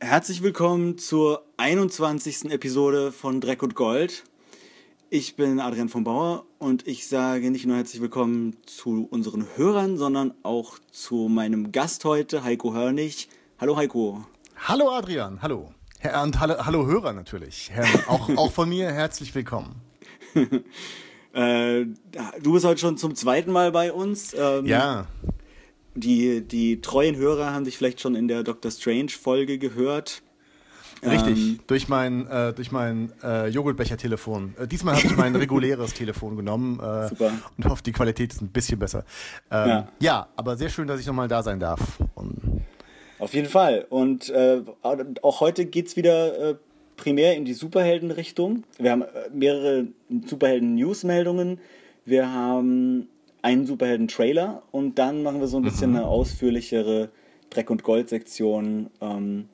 Herzlich willkommen zur 21. Episode von Dreck und Gold. Ich bin Adrian von Bauer und ich sage nicht nur herzlich willkommen zu unseren Hörern, sondern auch zu meinem Gast heute, Heiko Hörnig. Hallo Heiko. Hallo Adrian, hallo. Und hallo, hallo Hörer natürlich. auch, auch von mir herzlich willkommen. äh, du bist heute schon zum zweiten Mal bei uns. Ähm, ja. Die, die treuen Hörer haben dich vielleicht schon in der Doctor Strange-Folge gehört. Richtig, ähm, durch mein, äh, durch mein äh, Joghurtbecher-Telefon. Äh, diesmal habe ich mein reguläres Telefon genommen äh, Super. und hoffe, die Qualität ist ein bisschen besser. Ähm, ja. ja. aber sehr schön, dass ich nochmal da sein darf. Und Auf jeden Fall. Und äh, auch heute geht es wieder äh, primär in die Superhelden-Richtung. Wir haben mehrere Superhelden-News-Meldungen. Wir haben einen Superhelden-Trailer und dann machen wir so ein bisschen mhm. eine ausführlichere Dreck- und Gold-Sektion. Ähm,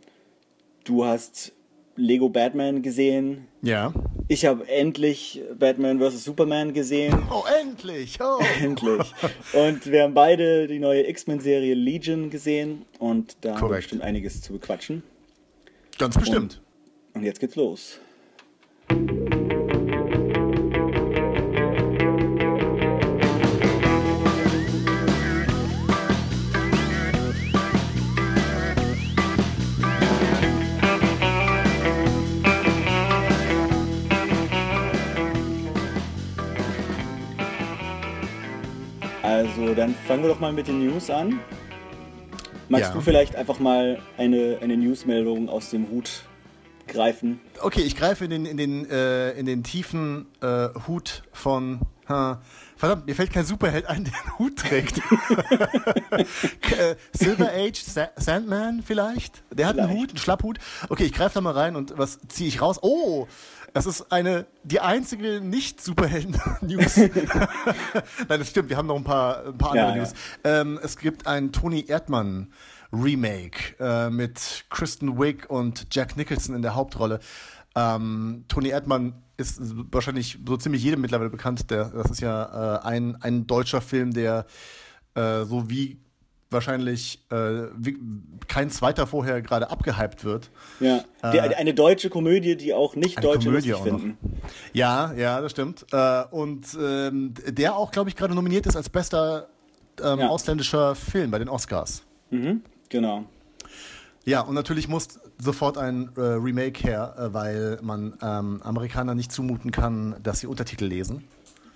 du hast Lego Batman gesehen. Ja. Ich habe endlich Batman vs. Superman gesehen. Oh, endlich! Oh. endlich. Und wir haben beide die neue X-Men-Serie Legion gesehen und da Korrekt. haben wir bestimmt einiges zu bequatschen. Ganz bestimmt. Und, und jetzt geht's los. Dann fangen wir doch mal mit den News an. Magst ja. du vielleicht einfach mal eine, eine Newsmeldung aus dem Hut greifen? Okay, ich greife in den, in den, äh, in den tiefen äh, Hut von. Ha, verdammt, mir fällt kein Superheld ein, der einen Hut trägt. Äh, Silver Age Sa Sandman vielleicht? Der hat vielleicht. einen Hut, einen Schlapphut. Okay, ich greife da mal rein und was ziehe ich raus? Oh, das ist eine, die einzige Nicht-Superhelden-News. Nein, das stimmt, wir haben noch ein paar, ein paar andere ja, News. Ja. Ähm, es gibt ein Tony Erdmann Remake äh, mit Kristen Wiig und Jack Nicholson in der Hauptrolle. Ähm, Tony Erdmann ist wahrscheinlich so ziemlich jedem mittlerweile bekannt. Der, das ist ja äh, ein, ein deutscher Film, der äh, so wie wahrscheinlich äh, wie, kein zweiter vorher gerade abgehypt wird. Ja, äh, eine deutsche Komödie, die auch nicht Deutsche Komödie lustig finden. Ja, ja, das stimmt. Äh, und ähm, der auch, glaube ich, gerade nominiert ist als bester ähm, ja. ausländischer Film bei den Oscars. Mhm, genau. Ja, und natürlich muss sofort ein äh, Remake her, äh, weil man ähm, Amerikaner nicht zumuten kann, dass sie Untertitel lesen.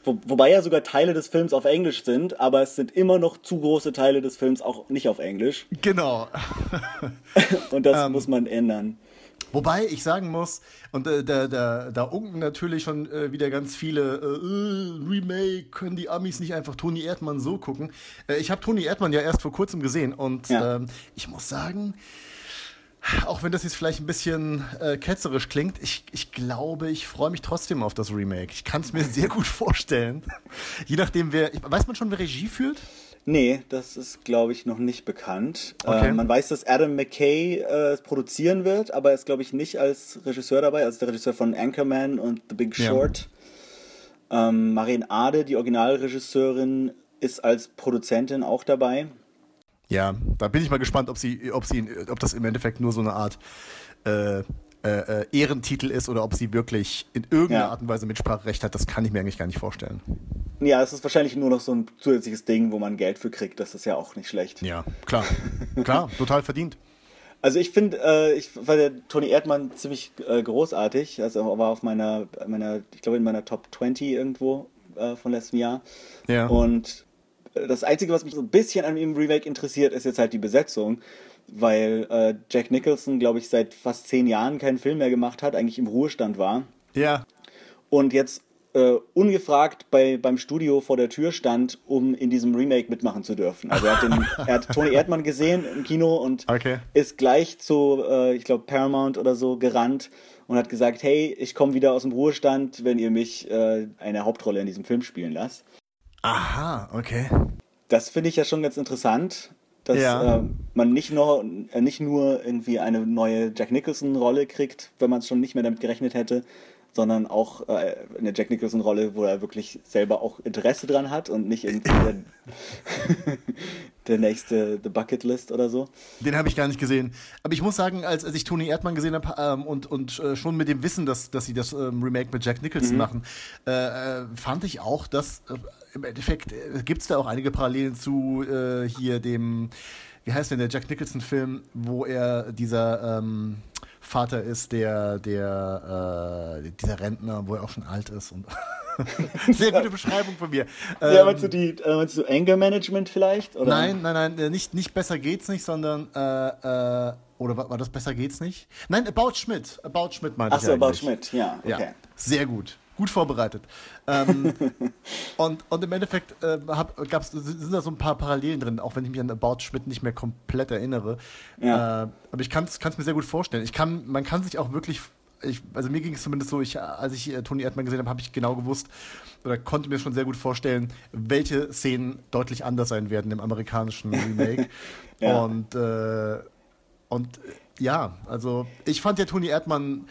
Wo, wobei ja sogar Teile des Films auf Englisch sind, aber es sind immer noch zu große Teile des Films auch nicht auf Englisch. Genau. und das ähm, muss man ändern. Wobei ich sagen muss, und äh, da, da, da unken natürlich schon äh, wieder ganz viele äh, äh, Remake, können die Amis nicht einfach Toni Erdmann so gucken. Äh, ich habe Toni Erdmann ja erst vor kurzem gesehen und ja. ähm, ich muss sagen, auch wenn das jetzt vielleicht ein bisschen äh, ketzerisch klingt, ich, ich glaube, ich freue mich trotzdem auf das Remake. Ich kann es mir sehr gut vorstellen. Je nachdem, wer. Weiß man schon, wer Regie führt? Nee, das ist, glaube ich, noch nicht bekannt. Okay. Äh, man weiß, dass Adam McKay äh, produzieren wird, aber er ist, glaube ich, nicht als Regisseur dabei, als der Regisseur von Anchorman und The Big Short. Ja. Ähm, Marien Ade, die Originalregisseurin, ist als Produzentin auch dabei. Ja, da bin ich mal gespannt, ob sie, ob sie, ob das im Endeffekt nur so eine Art äh, äh, äh, Ehrentitel ist oder ob sie wirklich in irgendeiner ja. Art und Weise Mitspracherecht hat. Das kann ich mir eigentlich gar nicht vorstellen. Ja, es ist wahrscheinlich nur noch so ein zusätzliches Ding, wo man Geld für kriegt. Das ist ja auch nicht schlecht. Ja, klar, klar, total verdient. Also ich finde, äh, ich war der Toni Erdmann ziemlich äh, großartig. Also war auf meiner, meiner, ich glaube in meiner Top 20 irgendwo äh, von letztem Jahr. Ja. Und das Einzige, was mich so ein bisschen an dem Remake interessiert, ist jetzt halt die Besetzung, weil äh, Jack Nicholson, glaube ich, seit fast zehn Jahren keinen Film mehr gemacht hat, eigentlich im Ruhestand war. Ja. Und jetzt äh, ungefragt bei, beim Studio vor der Tür stand, um in diesem Remake mitmachen zu dürfen. Also er hat, den, er hat Tony Erdmann gesehen im Kino und okay. ist gleich zu, äh, ich glaube, Paramount oder so gerannt und hat gesagt, hey, ich komme wieder aus dem Ruhestand, wenn ihr mich äh, eine Hauptrolle in diesem Film spielen lasst. Aha, okay. Das finde ich ja schon ganz interessant, dass ja. äh, man nicht nur, äh, nicht nur irgendwie eine neue Jack Nicholson-Rolle kriegt, wenn man es schon nicht mehr damit gerechnet hätte, sondern auch äh, eine Jack Nicholson-Rolle, wo er wirklich selber auch Interesse dran hat und nicht irgendwie der, der nächste The Bucket List oder so. Den habe ich gar nicht gesehen. Aber ich muss sagen, als, als ich Toni Erdmann gesehen habe ähm, und, und äh, schon mit dem Wissen, dass, dass sie das ähm, Remake mit Jack Nicholson mhm. machen, äh, äh fand ich auch, dass äh, im Endeffekt äh, gibt es da auch einige Parallelen zu äh, hier dem, wie heißt denn der Jack Nicholson-Film, wo er dieser ähm, Vater ist, der, der dieser Rentner, wo er auch schon alt ist und Sehr gute Beschreibung von mir. Ja, ähm, meinst du die, äh, meinst du Anger Management vielleicht? Oder? Nein, nein, nein, äh, nicht, nicht besser geht's nicht, sondern äh, äh, oder war, war, das besser geht's nicht? Nein, About Schmidt. About Schmidt meinte Ach so, About Schmidt, ja, okay. Ja, sehr gut. Gut vorbereitet. ähm, und, und im Endeffekt äh, hab, gab's, sind da so ein paar Parallelen drin, auch wenn ich mich an About Schmidt nicht mehr komplett erinnere. Ja. Äh, aber ich kann es mir sehr gut vorstellen. Ich kann, man kann sich auch wirklich ich, also mir ging es zumindest so, ich, als ich äh, Toni Erdmann gesehen habe, habe ich genau gewusst oder konnte mir schon sehr gut vorstellen, welche Szenen deutlich anders sein werden im amerikanischen Remake. ja. Und, äh, und äh, ja, also ich fand ja Toni Erdmann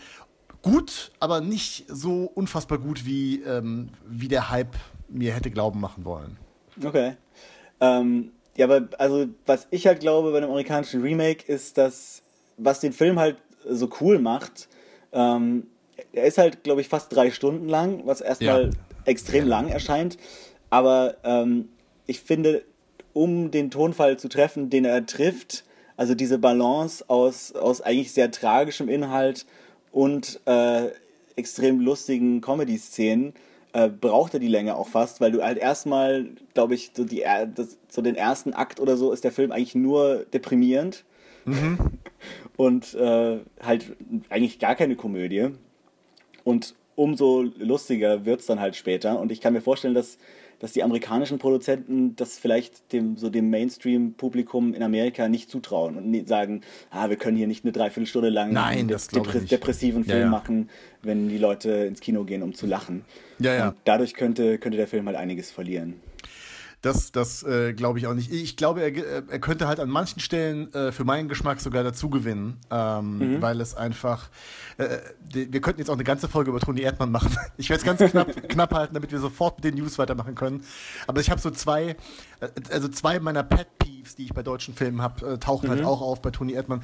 gut, aber nicht so unfassbar gut, wie, ähm, wie der Hype mir hätte glauben machen wollen. Okay. Ähm, ja, aber also was ich halt glaube bei einem amerikanischen Remake ist, dass was den Film halt so cool macht, ähm, er ist halt, glaube ich, fast drei Stunden lang, was erstmal ja. extrem ja. lang erscheint. Aber ähm, ich finde, um den Tonfall zu treffen, den er trifft, also diese Balance aus, aus eigentlich sehr tragischem Inhalt und äh, extrem lustigen Comedy-Szenen, äh, braucht er die Länge auch fast, weil du halt erstmal, glaube ich, so, die, das, so den ersten Akt oder so ist der Film eigentlich nur deprimierend. Mhm. Und äh, halt eigentlich gar keine Komödie. Und umso lustiger wird es dann halt später. Und ich kann mir vorstellen, dass, dass die amerikanischen Produzenten das vielleicht dem, so dem Mainstream-Publikum in Amerika nicht zutrauen und sagen, ah, wir können hier nicht eine Dreiviertelstunde lang Nein, einen depre depressiven Film ja, ja. machen, wenn die Leute ins Kino gehen, um zu lachen. Ja, ja. Und dadurch könnte, könnte der Film halt einiges verlieren. Das, das äh, glaube ich auch nicht. Ich glaube, er, er könnte halt an manchen Stellen äh, für meinen Geschmack sogar dazu gewinnen, ähm, mhm. weil es einfach. Äh, wir könnten jetzt auch eine ganze Folge über Toni Erdmann machen. Ich werde es ganz knapp, knapp halten, damit wir sofort mit den News weitermachen können. Aber ich habe so zwei, äh, also zwei meiner Pet Peeves, die ich bei deutschen Filmen habe, äh, tauchen halt mhm. halt auch auf bei Toni Erdmann.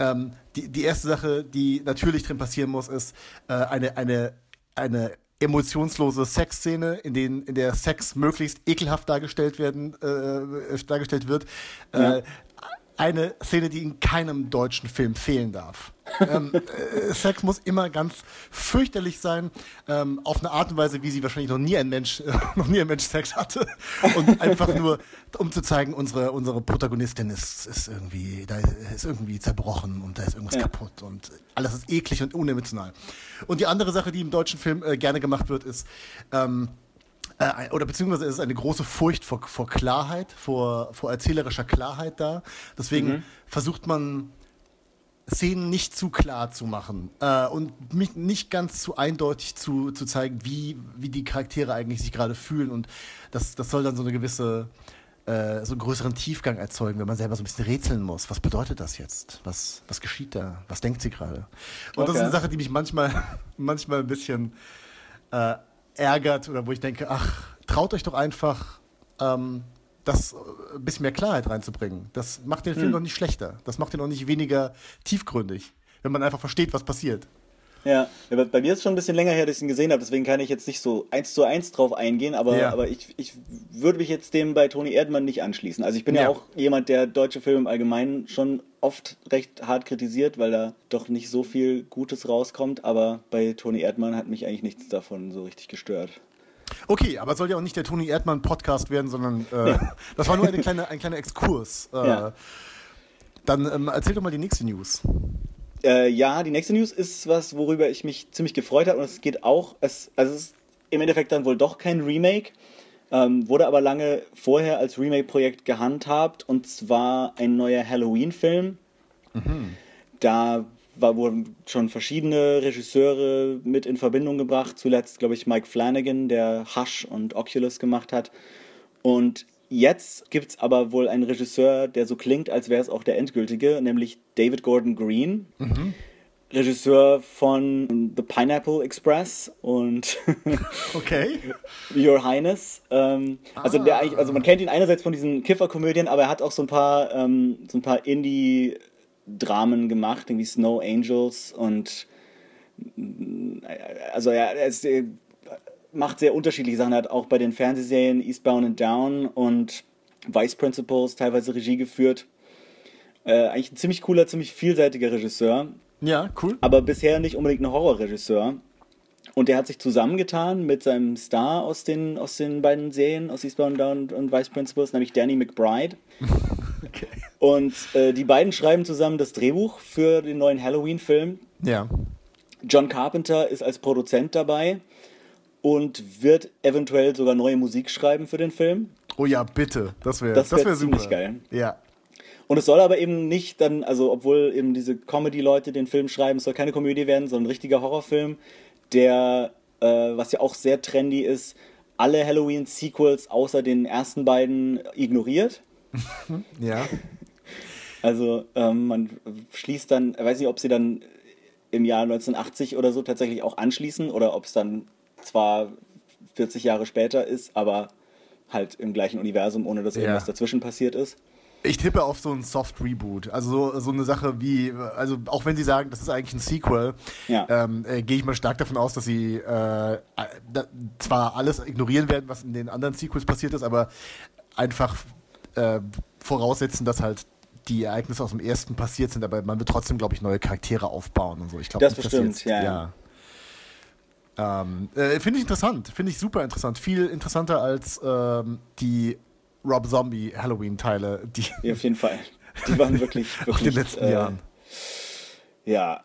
Ähm, die, die erste Sache, die natürlich drin passieren muss, ist äh, eine, eine, eine emotionslose Sexszene, in, denen, in der Sex möglichst ekelhaft dargestellt werden, äh, dargestellt wird. Ja. Äh, eine Szene, die in keinem deutschen Film fehlen darf. ähm, äh, Sex muss immer ganz fürchterlich sein, ähm, auf eine Art und Weise, wie sie wahrscheinlich noch nie ein Mensch, äh, noch nie ein Mensch Sex hatte. Und einfach nur, um zu zeigen, unsere, unsere Protagonistin ist, ist irgendwie, da ist irgendwie zerbrochen und da ist irgendwas ja. kaputt und alles ist eklig und unemotional. Und die andere Sache, die im deutschen Film äh, gerne gemacht wird, ist, ähm, äh, oder beziehungsweise ist es eine große Furcht vor, vor Klarheit, vor, vor erzählerischer Klarheit da. Deswegen mhm. versucht man Szenen nicht zu klar zu machen äh, und nicht ganz zu eindeutig zu, zu zeigen, wie, wie die Charaktere eigentlich sich gerade fühlen. Und das, das soll dann so eine gewisse, äh, so einen größeren Tiefgang erzeugen, wenn man selber so ein bisschen rätseln muss. Was bedeutet das jetzt? Was, was geschieht da? Was denkt sie gerade? Und okay. das ist eine Sache, die mich manchmal, manchmal ein bisschen äh, ärgert oder wo ich denke, ach, traut euch doch einfach, ähm, das ein bisschen mehr Klarheit reinzubringen. Das macht den Film hm. doch nicht schlechter. Das macht ihn auch nicht weniger tiefgründig, wenn man einfach versteht, was passiert. Ja, bei mir ist es schon ein bisschen länger her, dass ich ihn gesehen habe, deswegen kann ich jetzt nicht so eins zu eins drauf eingehen, aber, ja. aber ich, ich würde mich jetzt dem bei Toni Erdmann nicht anschließen. Also ich bin ja. ja auch jemand, der deutsche Filme im Allgemeinen schon oft recht hart kritisiert, weil da doch nicht so viel Gutes rauskommt, aber bei Toni Erdmann hat mich eigentlich nichts davon so richtig gestört. Okay, aber soll ja auch nicht der Toni Erdmann Podcast werden, sondern äh, ja. das war nur eine kleine, ein kleiner Exkurs. Äh. Dann ähm, erzähl doch mal die nächste News. Äh, ja, die nächste News ist was, worüber ich mich ziemlich gefreut habe und es geht auch, es, also es ist im Endeffekt dann wohl doch kein Remake, ähm, wurde aber lange vorher als Remake-Projekt gehandhabt und zwar ein neuer Halloween-Film. Mhm. Da war, wurden schon verschiedene Regisseure mit in Verbindung gebracht. Zuletzt, glaube ich, Mike Flanagan, der Hush und Oculus gemacht hat. Und Jetzt gibt es aber wohl einen Regisseur, der so klingt, als wäre es auch der endgültige, nämlich David Gordon Green. Mhm. Regisseur von The Pineapple Express und Okay. Your Highness. Ähm, also, der, eigentlich- also man kennt ihn einerseits von diesen Kifferkomödien, aber er hat auch so ein paar, ähm, so ein paar Indie-Dramen gemacht, irgendwie Snow Angels und also er, er ist, macht sehr unterschiedliche Sachen. Er hat auch bei den Fernsehserien Eastbound and Down und Vice Principals teilweise Regie geführt. Äh, eigentlich ein ziemlich cooler, ziemlich vielseitiger Regisseur Ja, cool. aber bisher nicht unbedingt ein Horrorregisseur. Und der hat sich zusammengetan mit seinem Star aus den, aus den beiden Serien, aus Eastbound and Down und Vice Principals, nämlich Danny McBride. Okay. Und äh, die beiden schreiben zusammen das Drehbuch für den neuen Halloween-Film. Ja. John Carpenter ist als Produzent dabei und wird eventuell sogar neue Musik schreiben für den Film. Oh ja, bitte. Das wäre Das das wär wär super. ziemlich geil. Ja. Und es soll aber eben nicht dann, also obwohl eben diese Comedy-Leute den Film schreiben, es soll keine Komödie werden, sondern ein richtiger Horrorfilm, der, äh, was ja auch sehr trendy ist, alle Halloween-Sequels außer den ersten beiden ignoriert. Ja. Also ähm, man schließt dann, weiß nicht, ob sie dann im Jahr 1980 oder so tatsächlich auch anschließen oder ob es dann zwar 40 Jahre später ist, aber halt im gleichen Universum, ohne dass Ja. irgendwas dazwischen passiert ist. Ich tippe auf so ein Soft Reboot. Also so, so eine Sache wie, also auch wenn sie sagen, das ist eigentlich ein Sequel, Ja. ähm, äh, gehe ich mal stark davon aus, dass sie äh, da, zwar alles ignorieren werden, was in den anderen Sequels passiert ist, aber einfach äh, voraussetzen, dass halt die Ereignisse aus dem ersten passiert sind, aber man wird trotzdem, glaube ich, neue Charaktere aufbauen und so. Ich glaube Das dass bestimmt, jetzt, ja, ja. Ähm, äh, finde ich interessant, finde ich super interessant. Viel interessanter als ähm, die Rob Zombie Halloween-Teile, die Ja, auf jeden Fall. Die waren wirklich, aus wirklich den letzten äh, Jahren. Ja,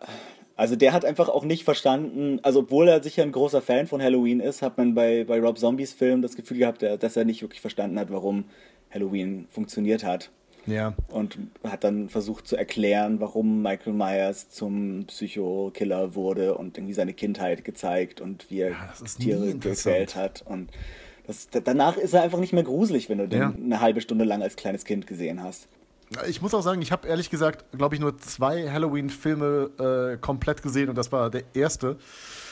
also der hat einfach auch nicht verstanden, also obwohl er sicher ein großer Fan von Halloween ist, hat man bei, bei Rob Zombies Film das Gefühl gehabt, der- dass er nicht wirklich verstanden hat, warum Halloween funktioniert hat. Ja. Und hat dann versucht zu erklären, warum Michael Myers zum Psychokiller wurde und irgendwie seine Kindheit gezeigt und wie er nie Tiere gequält hat. Und das, danach ist er einfach nicht mehr gruselig, wenn du den Ja. eine halbe Stunde lang als kleines Kind gesehen hast. Ich muss auch sagen, ich habe ehrlich gesagt, glaube ich, nur zwei Halloween-Filme äh, komplett gesehen und das war der erste.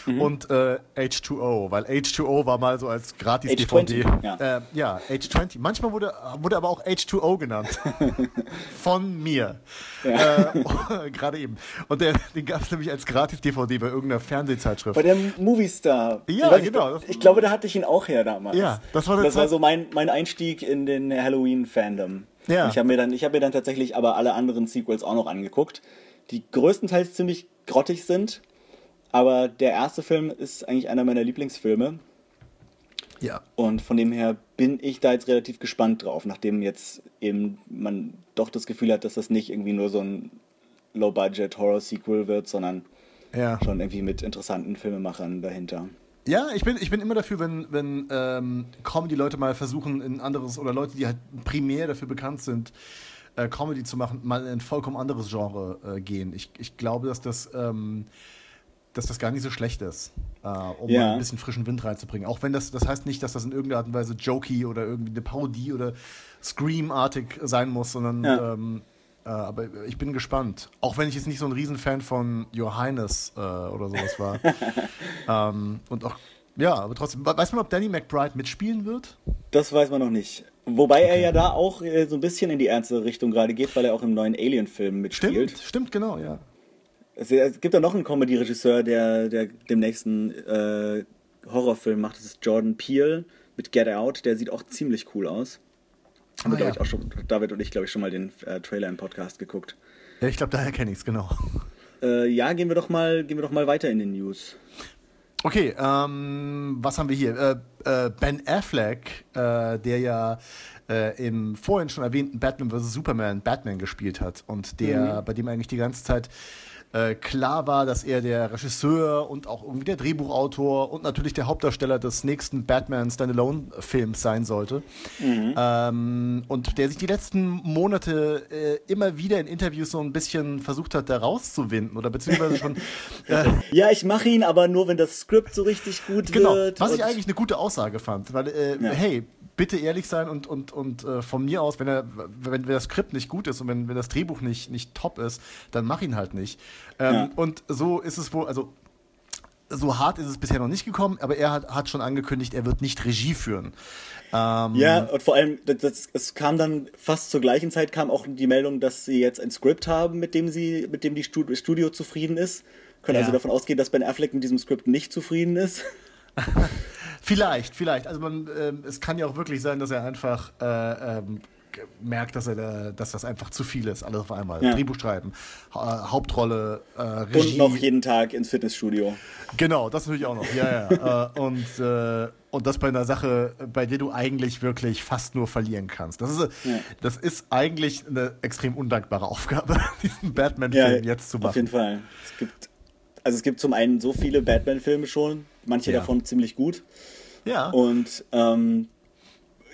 Mhm. Und äh, H2O, weil H2O war mal so als Gratis-DVD. H20, ja. Äh, ja, H20. Manchmal wurde, wurde aber auch H2O genannt. Von mir. Äh, Gerade eben. Und der, den gab es nämlich als Gratis-DVD bei irgendeiner Fernsehzeitschrift. Bei dem Movie Star. Ja, Ich genau. Ich, ich glaube, da hatte ich ihn auch her damals. Ja, das war der Das war so mein, mein Einstieg in den Halloween-Fandom. Ja. Ich habe mir, dann- ich hab mir dann tatsächlich aber alle anderen Sequels auch noch angeguckt, die größtenteils ziemlich grottig sind. Aber der erste Film ist eigentlich einer meiner Lieblingsfilme. ja. Und von dem her bin ich da jetzt relativ gespannt drauf, nachdem jetzt eben man doch das Gefühl hat, dass das nicht irgendwie nur so ein Low-Budget-Horror-Sequel wird, sondern Ja. schon irgendwie mit interessanten Filmemachern dahinter. Ja, ich bin, ich bin immer dafür, wenn, wenn ähm, Comedy-Leute mal versuchen, ein anderes oder Leute, die halt primär dafür bekannt sind, äh, Comedy zu machen, mal in ein vollkommen anderes Genre äh, gehen. Ich, ich glaube, dass das, ähm, dass das gar nicht so schlecht ist, äh, um Ja. ein bisschen frischen Wind reinzubringen. Auch wenn das, das heißt nicht, dass das in irgendeiner Art und Weise jokey oder irgendwie eine Parodie oder Scream-artig sein muss, sondern Ja. ähm, äh, aber ich bin gespannt. Auch wenn ich jetzt nicht so ein Riesenfan von Your Highness äh, oder sowas war. ähm, und auch, ja, aber trotzdem. We- Weiß man, ob Danny McBride mitspielen wird? Das weiß man noch nicht. Wobei er ja da auch äh, so ein bisschen in die ernste Richtung gerade geht, weil er auch im neuen Alien-Film mitspielt. Stimmt, stimmt, genau, ja. Es, es gibt da noch einen Comedy-Regisseur, der, der dem nächsten äh, Horrorfilm macht. Das ist Jordan Peele mit Get Out. Der sieht auch ziemlich cool aus. Haben Ah, wir, ja. ich, auch schon, David und ich, glaube ich, schon mal den äh, Trailer im Podcast geguckt. Ja, ich glaube, daher kenne ich es, genau. Äh, ja, gehen wir doch mal, gehen wir doch mal weiter in den News. Okay, ähm, was haben wir hier? Äh, äh, ben Affleck, äh, der ja äh, im vorhin schon erwähnten Batman vs. Superman Batman gespielt hat und der, bei dem eigentlich die ganze Zeit äh, klar war, dass er der Regisseur und auch irgendwie der Drehbuchautor und natürlich der Hauptdarsteller des nächsten Batman Standalone-Films sein sollte. Ähm, und der sich die letzten Monate äh, immer wieder in Interviews so ein bisschen versucht hat, da rauszuwinden oder beziehungsweise schon äh, Ja, ich mache ihn, aber nur, wenn das Skript so richtig gut Genau, wird. was ich eigentlich eine gute Aussage fand, weil, äh, Ja. hey, bitte ehrlich sein und, und, und äh, von mir aus, wenn, er, wenn, wenn das Skript nicht gut ist und wenn, wenn das Drehbuch nicht, nicht top ist, dann mach ihn halt nicht. Ähm, Ja. Und so ist es wohl, also so hart ist es bisher noch nicht gekommen, aber er hat, hat schon angekündigt, er wird nicht Regie führen. Ähm, Ja, und vor allem, das, das, es kam dann fast zur gleichen Zeit kam auch die Meldung, dass sie jetzt ein Skript haben, mit dem sie, mit dem die Studio, Studio zufrieden ist. Können Ja. also davon ausgehen, dass Ben Affleck mit diesem Skript nicht zufrieden ist. Vielleicht, vielleicht. Also man, ähm, es kann ja auch wirklich sein, dass er einfach äh, ähm, merkt, dass er, da, dass das einfach zu viel ist, alles auf einmal. Ja. Drehbuch schreiben, ha Hauptrolle, äh, Regie. Und noch jeden Tag ins Fitnessstudio. Genau, das natürlich auch noch. Ja, ja. äh, und, äh, und das bei einer Sache, bei der du eigentlich wirklich fast nur verlieren kannst. Das ist, Ja. das ist eigentlich eine extrem undankbare Aufgabe, diesen Batman-Film jetzt zu Auf jeden machen. Fall. Es gibt, also es gibt zum einen so viele Batman-Filme schon, manche davon ziemlich gut. Ja. Und ähm,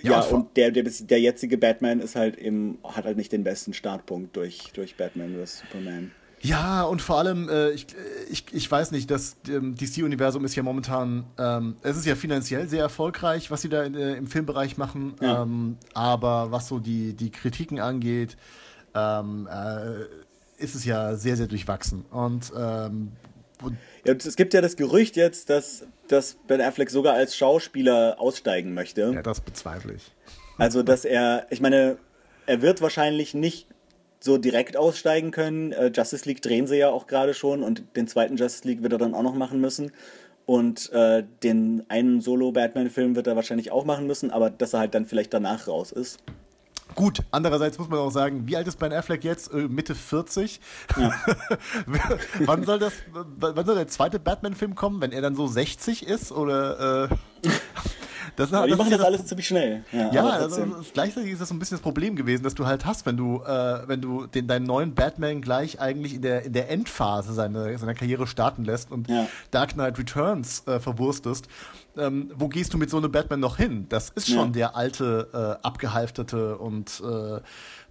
Ja, ja, und der, der, der jetzige Batman ist halt eben, hat halt nicht den besten Startpunkt durch, durch Batman vs. Superman. Ja, und vor allem, äh, ich, ich, ich weiß nicht, das ähm, DC-Universum ist ja momentan, ähm, es ist ja finanziell sehr erfolgreich, was sie da in, äh, im Filmbereich machen, Ja. ähm, aber was so die, die Kritiken angeht, ähm, äh, ist es ja sehr, sehr durchwachsen. Und ähm, Ja, es gibt ja das Gerücht jetzt, dass, dass Ben Affleck sogar als Schauspieler aussteigen möchte. ja, das bezweifle ich. Also, dass er, ich meine, er wird wahrscheinlich nicht so direkt aussteigen können. Äh, Justice League drehen sie ja auch gerade schon und den zweiten Justice League wird er dann auch noch machen müssen. Und äh, den einen Solo-Batman-Film wird er wahrscheinlich auch machen müssen, aber dass er halt dann vielleicht danach raus ist. Gut, andererseits muss man auch sagen, wie alt ist Ben Affleck jetzt? Äh, Mitte 40? wann, soll das, wann soll der zweite Batman-Film kommen, wenn er dann so 60 ist? Oder äh, das, Aber die das machen ja das alles ziemlich schnell. Ja, Ja, also, das- gleichzeitig ist das so ein bisschen das Problem gewesen, dass du halt hast, wenn du, äh, wenn du den, deinen neuen Batman gleich eigentlich in der, in der Endphase seiner, seiner Karriere starten lässt und Ja. Dark Knight Returns äh, verwurstest. Ähm, wo gehst du mit so einem Batman noch hin? Das ist schon Ja. der alte, äh, abgehalfterte und äh,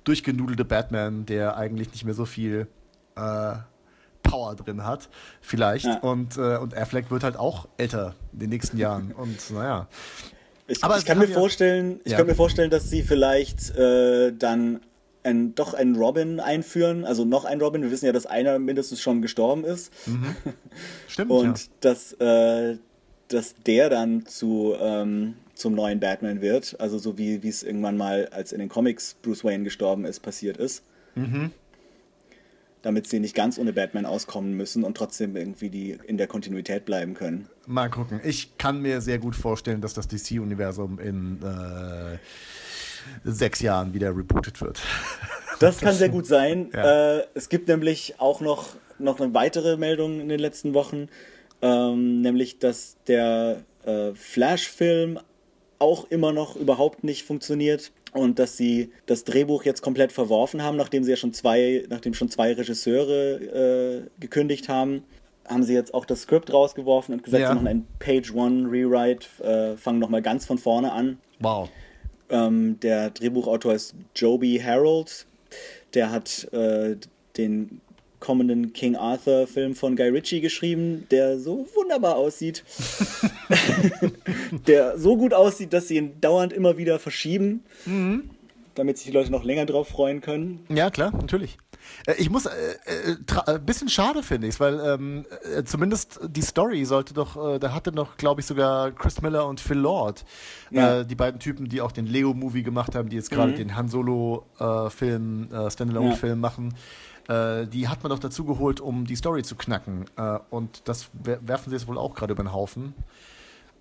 durchgenudelte Batman, der eigentlich nicht mehr so viel äh, Power drin hat, vielleicht. Ja. Und, äh, und Affleck wird halt auch älter in den nächsten Jahren. Und naja. Ich, Aber ich kann mir ja- vorstellen, ich kann mir vorstellen, dass sie vielleicht äh, dann ein, doch einen Robin einführen, also noch einen Robin. Wir wissen ja, dass einer mindestens schon gestorben ist Stimmt. und ja. dass, äh, dass der dann zu ähm, zum neuen Batman wird, also so wie es irgendwann mal, als in den Comics Bruce Wayne gestorben ist, passiert ist. Mhm. Damit sie nicht ganz ohne Batman auskommen müssen und trotzdem irgendwie die in der Kontinuität bleiben können. Mal gucken. Ich kann mir sehr gut vorstellen, dass das DC-Universum in äh, sechs Jahren wieder rebootet wird. Das kann sehr gut sein. Ja. Äh, es gibt nämlich auch noch, noch eine weitere Meldung in den letzten Wochen, ähm, nämlich dass der äh, Flash-Film auch immer noch überhaupt nicht funktioniert und dass sie das Drehbuch jetzt komplett verworfen haben, nachdem sie ja schon zwei, nachdem schon zwei Regisseure äh, gekündigt haben, haben sie jetzt auch das Skript rausgeworfen und gesagt, Ja. sie machen ein Page One Rewrite, äh, fangen nochmal ganz von vorne an. Wow. Ähm, der Drehbuchautor ist Joby Harold. Der hat äh, den kommenden King Arthur-Film von Guy Ritchie geschrieben, der so wunderbar aussieht. der so gut aussieht, dass sie ihn dauernd immer wieder verschieben, damit sich die Leute noch länger drauf freuen können. Ja, klar, natürlich. Äh, Ich muss, äh, äh, tra- äh, bisschen schade finde ich es, weil ähm, äh, zumindest die Story sollte doch, äh, da hatte noch, glaube ich, sogar Chris Miller und Phil Lord, Ja. äh, die beiden Typen, die auch den Leo-Movie gemacht haben, die jetzt gerade den Han Solo-Film, äh, Standalone-Film machen. Äh, die hat man doch dazu geholt, um die Story zu knacken. Äh, und das wer- werfen sie jetzt wohl auch gerade über den Haufen.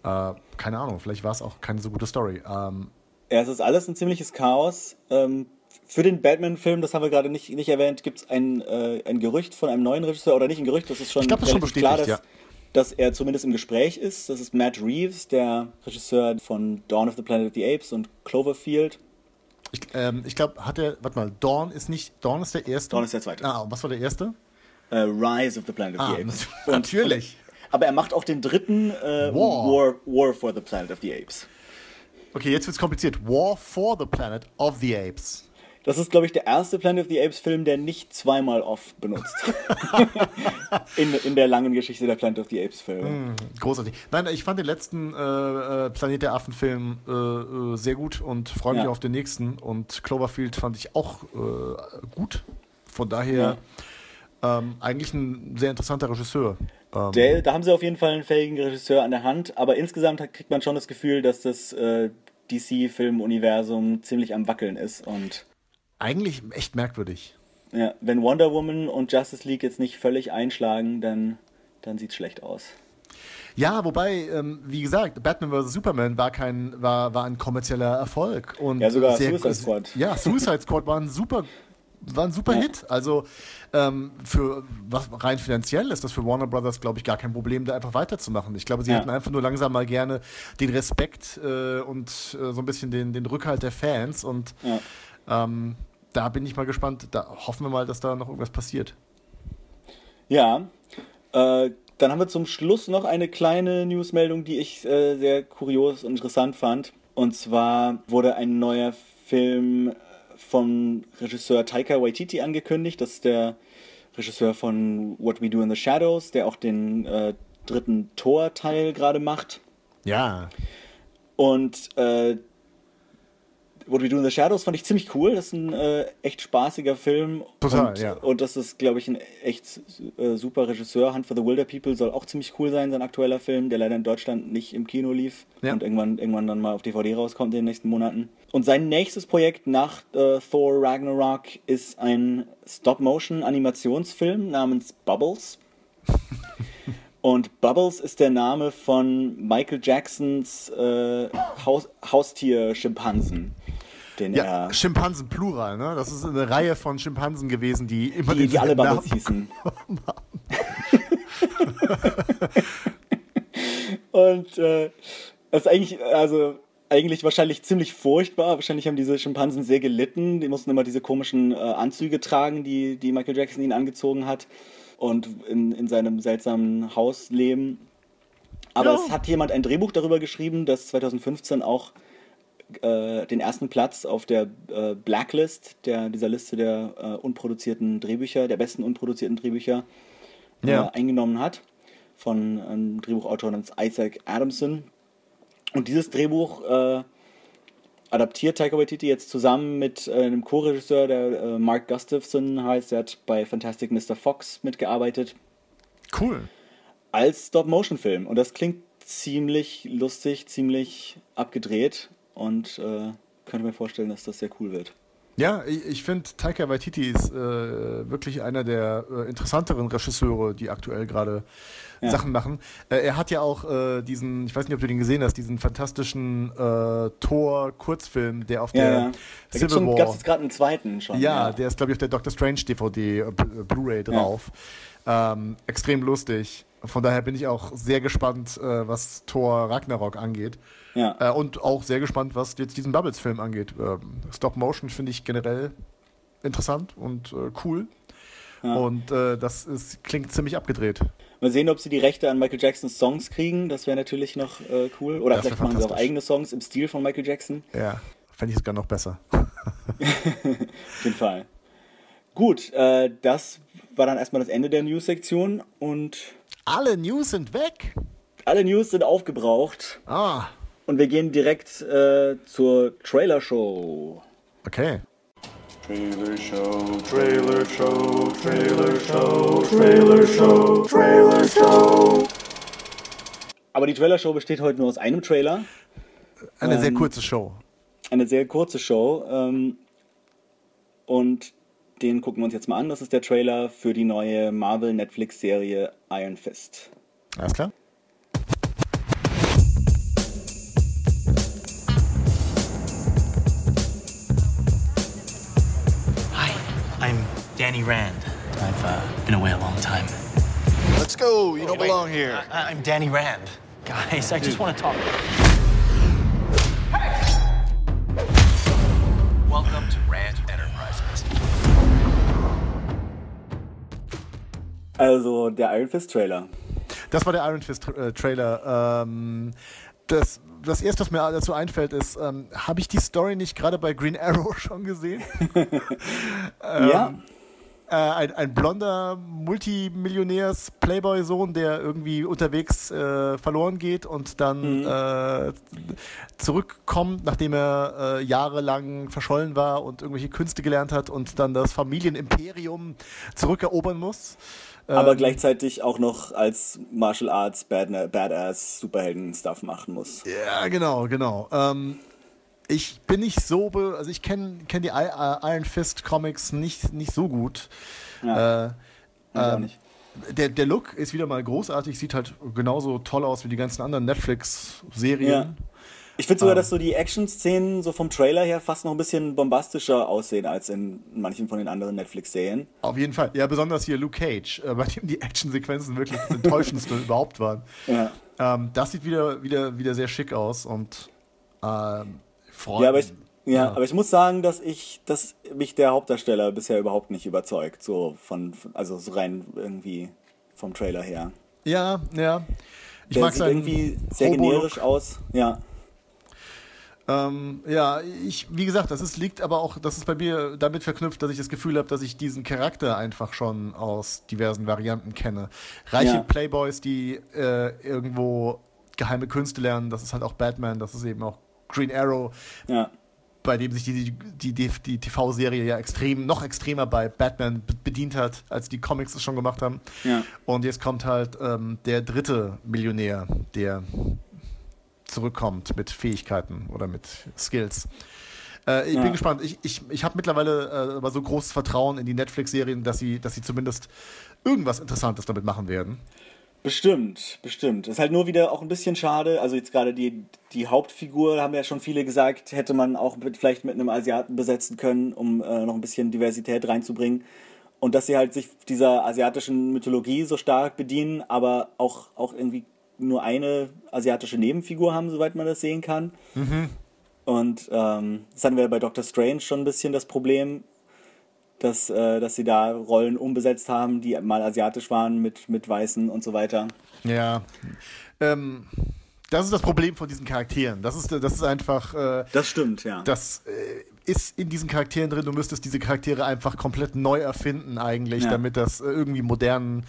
Äh, keine Ahnung, vielleicht war es auch keine so gute Story. Ähm, Ja, es ist alles ein ziemliches Chaos. Ähm, für den Batman-Film, das haben wir gerade nicht, nicht erwähnt, gibt es ein, äh, ein Gerücht von einem neuen Regisseur, oder nicht ein Gerücht, das ist schon Ich glaub, das schon klar, dass, bestätigt, dass er zumindest im Gespräch ist. Das ist Matt Reeves, der Regisseur von Dawn of the Planet of the Apes und Cloverfield. Ich, ähm, ich glaube, hat er, warte mal, Dawn ist nicht, Dawn ist der erste. Dawn ist der zweite. Ah, und was war der erste? Äh, Rise of the Planet of Ah, the Apes. nat- natürlich. Aber er macht auch den dritten äh, War. War, War for the Planet of the Apes. Okay, jetzt wird's kompliziert. War for the Planet of the Apes. Das ist, glaube ich, der erste Planet of the Apes Film, der nicht zweimal off benutzt. in, in der langen Geschichte der Planet of the Apes Filme. Großartig. Nein, ich fand den letzten äh, äh, Planet der Affen-Film äh, äh, sehr gut und freue mich Ja. auf den nächsten. Und Cloverfield fand ich auch äh, gut. Von daher, Ja. Ähm, eigentlich ein sehr interessanter Regisseur. Ähm, der, da haben sie auf jeden Fall einen fähigen Regisseur an der Hand, aber insgesamt kriegt man schon das Gefühl, dass das äh, DC-Filmuniversum ziemlich am Wackeln ist und eigentlich echt merkwürdig. Ja, wenn Wonder Woman und Justice League jetzt nicht völlig einschlagen, dann, dann sieht es schlecht aus. Ja, wobei, ähm, wie gesagt, Batman vs. Superman war kein, war, war ein kommerzieller Erfolg. Und ja, sogar sehr, Suicide Squad. Ja, Suicide Squad war ein super, war ein super ja. Hit. Also ähm, für was rein finanziell ist das für Warner Brothers, glaube ich, gar kein Problem, da einfach weiterzumachen. Ich glaube, sie ja. hätten einfach nur langsam mal gerne den Respekt äh, und äh, so ein bisschen den, den Rückhalt der Fans und ja. ähm, da bin ich mal gespannt. Da hoffen wir mal, dass da noch irgendwas passiert. Ja, äh, dann haben wir zum Schluss noch eine kleine Newsmeldung, die ich äh, sehr kurios und interessant fand. Und zwar wurde ein neuer Film von Regisseur Taika Waititi angekündigt. Das ist der Regisseur von What We Do in the Shadows, der auch den äh, dritten Tor-Teil gerade macht. Ja. Und äh, What We Do in the Shadows fand ich ziemlich cool. Das ist ein äh, echt spaßiger Film. Total, und, ja. Und das ist, glaube ich, ein echt äh, super Regisseur. Hunt for the Wilder People soll auch ziemlich cool sein, sein aktueller Film, der leider in Deutschland nicht im Kino lief ja. und irgendwann, irgendwann dann mal auf DVD rauskommt in den nächsten Monaten. Und sein nächstes Projekt nach äh, Thor Ragnarok ist ein Stop-Motion-Animationsfilm namens Bubbles. Und Bubbles ist der Name von Michael Jacksons äh, Haus Haustier-Schimpansen den ja, er. Schimpansen Plural, ne? Das ist eine Reihe von Schimpansen gewesen, die immer die, die alle Bubbles hießen. Und äh, das ist eigentlich, also eigentlich wahrscheinlich ziemlich furchtbar. Wahrscheinlich haben diese Schimpansen sehr gelitten. Die mussten immer diese komischen äh, Anzüge tragen, die, die Michael Jackson ihnen angezogen hat. Und in, in seinem seltsamen Haus leben. Aber ja. es hat jemand ein Drehbuch darüber geschrieben, das 2015 auch äh, den ersten Platz auf der äh, Blacklist, der, dieser Liste der äh, unproduzierten Drehbücher, der besten unproduzierten Drehbücher äh, ja. eingenommen hat. Von einem Drehbuchautor namens Isaac Adamson. Und dieses Drehbuch äh, adaptiert Taika Waititi jetzt zusammen mit einem Co-Regisseur, der Mark Gustafson heißt. Der hat bei Fantastic Mr. Fox mitgearbeitet. Cool. Als Stop-Motion-Film. Und das klingt ziemlich lustig, ziemlich abgedreht und äh, könnte mir vorstellen, dass das sehr cool wird. Ja, ich, ich finde, Taika Waititi ist äh, wirklich einer der äh, interessanteren Regisseure, die aktuell gerade ja. Sachen machen. Äh, er hat ja auch äh, diesen, ich weiß nicht, ob du den gesehen hast, diesen fantastischen äh, Tor-Kurzfilm, der auf ja, der ja. Da Civil War... gab es gerade einen zweiten schon. Ja, der ist, glaube ich, auf der Doctor Strange DVD, äh, Blu-ray drauf. Ähm, extrem lustig. Von daher bin ich auch sehr gespannt, was Thor Ragnarok angeht. Ja. Äh, und auch sehr gespannt, was jetzt diesen Bubbles-Film angeht. Ähm, Stop Motion finde ich generell interessant und äh, cool. Ja. Und äh, das ist, klingt ziemlich abgedreht. Mal sehen, ob sie die Rechte an Michael Jacksons Songs kriegen. Das wäre natürlich noch äh, cool. Oder das vielleicht machen sie auch eigene Songs im Stil von Michael Jackson. Ja, fände ich sogar noch besser. Auf jeden Fall. Gut, äh, das war dann erstmal das Ende der News-Sektion und. Alle News sind weg! Alle News sind aufgebraucht. Ah. Und wir gehen direkt äh, zur Trailer Show. Okay. Trailer Show, Trailer Show, Trailer Show, Trailer Show, Trailer Show. Aber die Trailer Show besteht heute nur aus einem Trailer. Eine ähm, sehr kurze Show. Eine sehr kurze Show. Ähm, und den gucken wir uns jetzt mal an. Das ist der Trailer für die neue Marvel Netflix Serie Iron Fist. Alles klar. Danny Rand. I've uh, been away a long time. Let's go. You don't belong here. I- am Danny Rand. Guys, I just want to talk. Hey! Welcome to Rand Enterprises. Also, der Iron Fist Trailer. Das war der Iron Fist äh, Trailer. Ähm, das, das erste, was mir dazu einfällt, ist, ähm, habe ich die Story nicht gerade bei Green Arrow schon gesehen? ähm, ja. äh, ein, ein blonder Multimillionärs-Playboy-Sohn, der irgendwie unterwegs äh, verloren geht und dann Mhm. äh, zurückkommt, nachdem er äh, jahrelang verschollen war und irgendwelche Künste gelernt hat und dann das Familienimperium zurückerobern muss. Aber Ähm, gleichzeitig auch noch als Martial Arts Bad Badass Superhelden-Stuff machen muss. Ja, genau, genau. Ähm, ich bin nicht so, be also ich kenne kenn die äh, Iron Fist Comics nicht, nicht so gut. Ja, Äh, ähm, nicht. der, der Look ist wieder mal großartig, sieht halt genauso toll aus wie die ganzen anderen Netflix-Serien. Ja. Ich finde sogar, ähm, dass so die Action-Szenen so vom Trailer her fast noch ein bisschen bombastischer aussehen als in manchen von den anderen Netflix-Serien. Auf jeden Fall. Ja, besonders hier Luke Cage, äh, bei dem die Actionsequenzen wirklich das enttäuschendste überhaupt waren. Ja. Ähm, das sieht wieder, wieder, wieder sehr schick aus und ähm, freut Ja, aber ich, ja, Ja. aber ich muss sagen, dass ich, dass mich der Hauptdarsteller bisher überhaupt nicht überzeugt, so von, also so rein irgendwie vom Trailer her. Ja, ja. Ich Der mag sieht irgendwie sehr generisch aus. Ja, Ähm, ja, ich, wie gesagt, das ist, liegt aber auch, das ist bei mir damit verknüpft, dass ich das Gefühl habe, dass ich diesen Charakter einfach schon aus diversen Varianten kenne. Reiche Ja. Playboys, die äh, irgendwo geheime Künste lernen, das ist halt auch Batman, das ist eben auch Green Arrow, ja, bei dem sich die, die, die, die TV-Serie ja extrem, noch extremer bei Batman be- bedient hat, als die Comics es schon gemacht haben. ja. Und jetzt kommt halt ähm, der dritte Millionär, der zurückkommt mit Fähigkeiten oder mit Skills. Äh, ich Ja. bin gespannt. Ich, ich, ich habe mittlerweile äh, aber so großes Vertrauen in die Netflix-Serien, dass sie, dass sie zumindest irgendwas Interessantes damit machen werden. Bestimmt, bestimmt. Ist halt nur wieder auch ein bisschen schade. Also jetzt gerade die, die Hauptfigur, haben ja schon viele gesagt, hätte man auch mit, vielleicht mit einem Asiaten besetzen können, um äh, noch ein bisschen Diversität reinzubringen. Und dass sie halt sich dieser asiatischen Mythologie so stark bedienen, aber auch, auch irgendwie nur eine asiatische Nebenfigur haben, soweit man das sehen kann. Und ähm, das hatten wir bei Doctor Strange schon ein bisschen das Problem, dass, äh, dass sie da Rollen umbesetzt haben, die mal asiatisch waren mit, mit Weißen und so weiter. Ja. Ähm, das ist das Problem von diesen Charakteren. Das ist, das ist einfach. Äh, Das stimmt, ja. das äh, ist in diesen Charakteren drin. Du müsstest diese Charaktere einfach komplett neu erfinden, eigentlich, Ja. damit das irgendwie modernen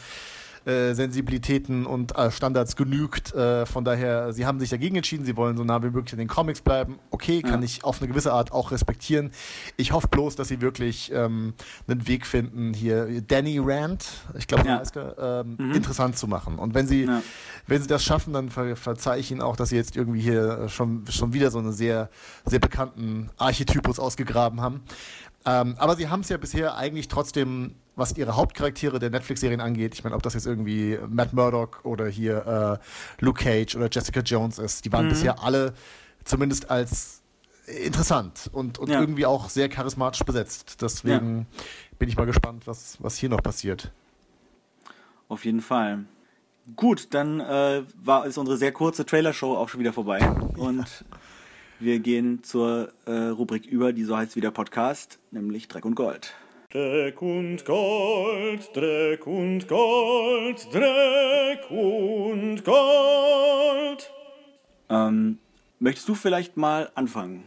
äh, Sensibilitäten und äh, Standards genügt. Äh, von daher, sie haben sich dagegen entschieden, sie wollen so nah wie möglich in den Comics bleiben. Okay, kann Ja. ich auf eine gewisse Art auch respektieren. Ich hoffe bloß, dass sie wirklich ähm, einen Weg finden, hier Danny Rand, ich glaube, Ja. er, ähm, interessant zu machen. Und wenn sie, Ja. wenn sie das schaffen, dann ver verzeihe ich ihnen auch, dass sie jetzt irgendwie hier schon, schon wieder so einen sehr, sehr bekannten Archetypus ausgegraben haben. Ähm, aber sie haben es ja bisher eigentlich trotzdem, was ihre Hauptcharaktere der Netflix-Serien angeht, ich meine, ob das jetzt irgendwie Matt Murdock oder hier äh, Luke Cage oder Jessica Jones ist, die waren bisher alle zumindest als interessant und, und Ja. irgendwie auch sehr charismatisch besetzt. Deswegen bin ich mal gespannt, was, was hier noch passiert. Auf jeden Fall. Gut, dann äh, war ist unsere sehr kurze Trailer-Show auch schon wieder vorbei. Und wir gehen zur äh, Rubrik über, die so heißt wie der Podcast, nämlich Dreck und Gold. Dreck und Gold, Dreck und Gold, Dreck und Gold. Ähm, möchtest du vielleicht mal anfangen?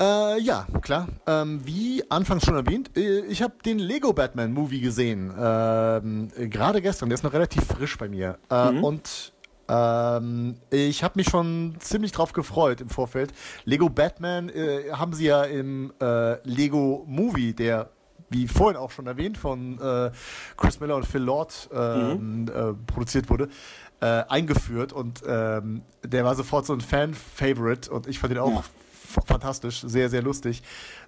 Äh, ja, klar. Ähm, wie anfangs schon erwähnt, äh, ich habe den Lego Batman Movie gesehen. Ähm, äh, Gerade gestern, der ist noch relativ frisch bei mir. Äh, Und ähm, ich habe mich schon ziemlich drauf gefreut im Vorfeld. Lego Batman äh, haben sie ja im äh, Lego Movie, der wie vorhin auch schon erwähnt, von äh, Chris Miller und Phil Lord ähm, äh, produziert wurde, äh, eingeführt und ähm, der war sofort so ein Fan-Favorite und ich fand ihn auch Ja. fantastisch, sehr, sehr lustig.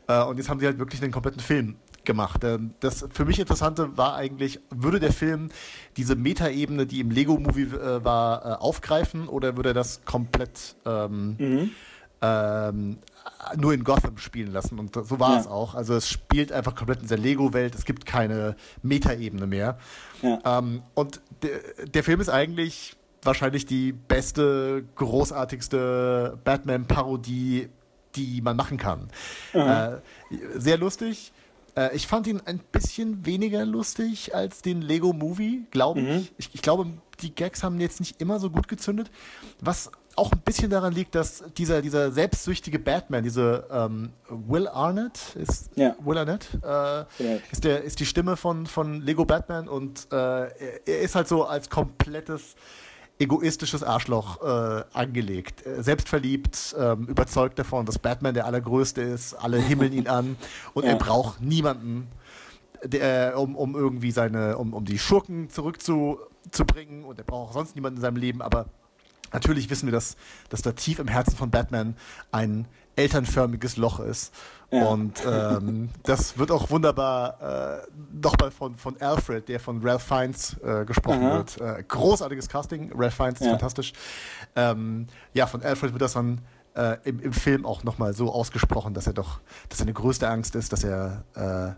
Äh, und jetzt haben sie halt wirklich den kompletten Film gemacht. Ähm, das für mich Interessante war eigentlich, würde der Film diese Metaebene, die im Lego-Movie äh, war, äh, aufgreifen oder würde er das komplett ähm, ähm, nur in Gotham spielen lassen? Und so war Ja. es auch. Also es spielt einfach komplett in dieser Lego-Welt. Es gibt keine Metaebene mehr. Ja. Ähm, und der, der Film ist eigentlich wahrscheinlich die beste, großartigste Batman-Parodie, die man machen kann. Äh, sehr lustig. Äh, ich fand ihn ein bisschen weniger lustig als den Lego Movie, glaube ich. ich. Ich glaube, die Gags haben jetzt nicht immer so gut gezündet. Was auch ein bisschen daran liegt, dass dieser, dieser selbstsüchtige Batman, diese ähm, Will Arnett, ist Ja. Will Arnett, äh, Arnett. ist, der, ist die Stimme von, von Lego Batman und äh, er, er ist halt so als komplettes egoistisches Arschloch äh, angelegt. Äh, Selbstverliebt, ähm, überzeugt davon, dass Batman der Allergrößte ist, alle himmeln ihn an und Ja. er braucht niemanden, der, um, um irgendwie seine, um, um die Schurken zurückzubringen und er braucht auch sonst niemanden in seinem Leben, aber natürlich wissen wir, dass, dass da tief im Herzen von Batman ein elternförmiges Loch ist. Ja. Und ähm, das wird auch wunderbar äh, nochmal von, von Alfred, der von Ralph Fiennes äh, gesprochen Aha. wird. Äh, großartiges Casting, Ralph Fiennes ist Ja. fantastisch. Ähm, ja, von Alfred wird das dann äh, im, im Film auch nochmal so ausgesprochen, dass er doch, dass seine größte Angst ist, dass er äh,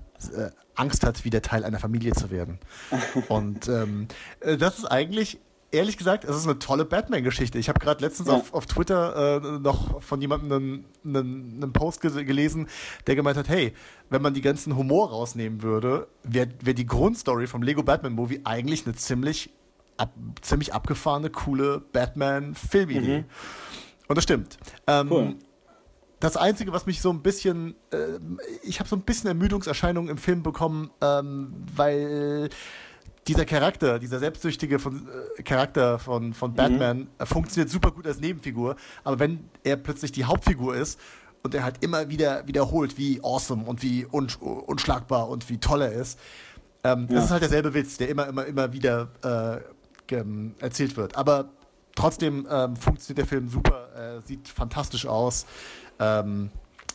äh, Angst hat, wieder Teil einer Familie zu werden. Und ähm, äh, das ist eigentlich, ehrlich gesagt, es ist eine tolle Batman-Geschichte. Ich habe gerade letztens Ja. auf, auf Twitter äh, noch von jemandem einen, einen, einen Post gelesen, der gemeint hat, hey, wenn man die ganzen Humor rausnehmen würde, wäre wär die Grundstory vom Lego Batman Movie eigentlich eine ziemlich, ab, ziemlich abgefahrene, coole Batman-Filmidee. Und das stimmt. Ähm, Cool. Das Einzige, was mich so ein bisschen, äh, ich habe so ein bisschen Ermüdungserscheinungen im Film bekommen, ähm, weil dieser Charakter, dieser selbstsüchtige von, äh, Charakter von, von Batman äh, funktioniert super gut als Nebenfigur, aber wenn er plötzlich die Hauptfigur ist und er halt immer wieder wiederholt, wie awesome und wie unsch unschlagbar und wie toll er ist, ähm, das ist halt derselbe Witz, der immer, immer, immer wieder äh, erzählt wird. Aber trotzdem ähm, funktioniert der Film super, äh, sieht fantastisch aus. Ähm,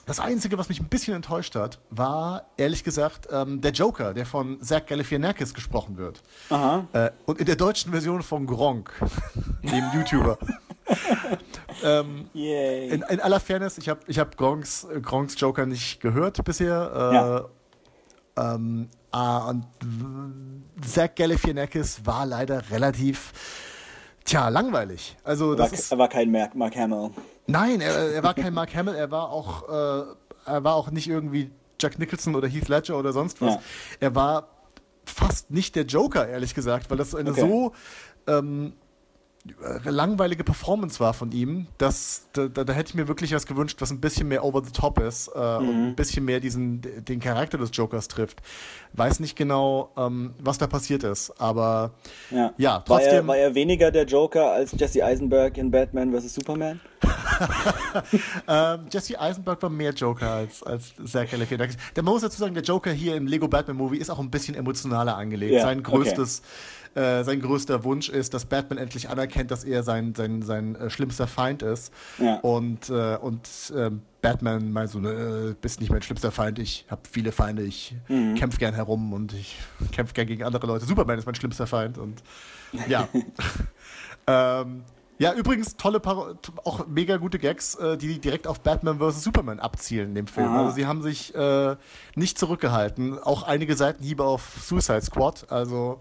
das Einzige, was mich ein bisschen enttäuscht hat, war ehrlich gesagt ähm, der Joker, der von Zach Galifianakis gesprochen wird. Aha. Äh, und in der deutschen Version von Gronk, dem YouTuber. ähm, Yay. in, in aller Fairness, ich habe ich hab Gronks, äh, Gronks Joker nicht gehört bisher. Äh, Ja. ähm, ah, und Zach Galifianakis war leider relativ, tja, langweilig. Also war, das ist, er war kein Mark, Mark Hamill. Nein, er, er war kein Mark Hamill, er war auch, äh, er war auch nicht irgendwie Jack Nicholson oder Heath Ledger oder sonst was. Ja. Er war fast nicht der Joker, ehrlich gesagt, weil das eine Okay. so ähm, äh, langweilige Performance war von ihm, dass da, da, da hätte ich mir wirklich was gewünscht, was ein bisschen mehr over the top ist äh, Mhm. und ein bisschen mehr diesen den Charakter des Jokers trifft. Weiß nicht genau, ähm, was da passiert ist, aber Ja. Ja, war, er, trotzdem- war er weniger der Joker als Jesse Eisenberg in Batman vs. Superman? ähm, Jesse Eisenberg war mehr Joker als, als Zach Galifianakis. Der man muss dazu sagen, der Joker hier im Lego Batman Movie ist auch ein bisschen emotionaler angelegt. Ja, sein okay. Äh, sein größter Wunsch ist, dass Batman endlich anerkennt, dass er sein, sein, sein äh, schlimmster Feind ist. Ja. Und, äh, und ähm, Batman meint so, ne, bist nicht mein schlimmster Feind, ich habe viele Feinde, ich Mhm. kämpfe gern herum und ich kämpfe gern gegen andere Leute. Superman ist mein schlimmster Feind und ja. ähm, ja, übrigens tolle, Paro auch mega gute Gags, äh, die direkt auf Batman vs. Superman abzielen in dem Film. Aha. Also sie haben sich äh, nicht zurückgehalten. Auch einige Seitenhiebe auf Suicide Squad. Also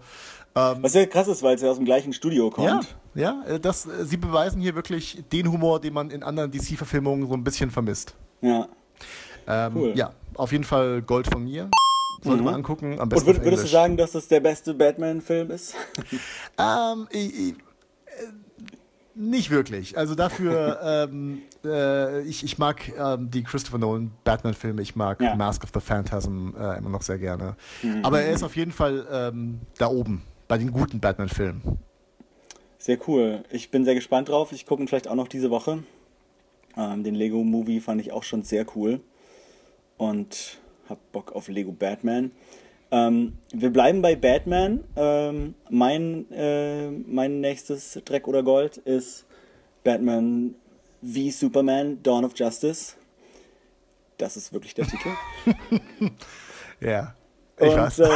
Was ja krass ist, weil es ja aus dem gleichen Studio kommt. ja, ja, äh, das, äh, sie beweisen hier wirklich den Humor, den man in anderen DC-Verfilmungen so ein bisschen vermisst. Ja. Ähm, Cool. Ja, auf jeden Fall Gold von mir. Sollte man angucken. Am besten Und würd, würdest du sagen, dass das der beste Batman-Film ist? Ähm, ich, ich, äh, nicht wirklich. Also dafür, ähm, äh, ich, ich mag ähm, die Christopher Nolan Batman-Filme, ich mag Ja. Mask of the Phantasm äh, immer noch sehr gerne. Aber er ist auf jeden Fall ähm, da oben, bei den guten Batman-Filmen. Sehr cool. Ich bin sehr gespannt drauf. Ich gucke ihn vielleicht auch noch diese Woche. Ähm, den Lego-Movie fand ich auch schon sehr cool. Und hab Bock auf Lego Batman. Ähm, wir bleiben bei Batman. Ähm, mein, äh, mein nächstes Dreck oder Gold ist Batman wie Superman Dawn of Justice. Das ist wirklich der Titel. Ja. Ich Und weiß. äh,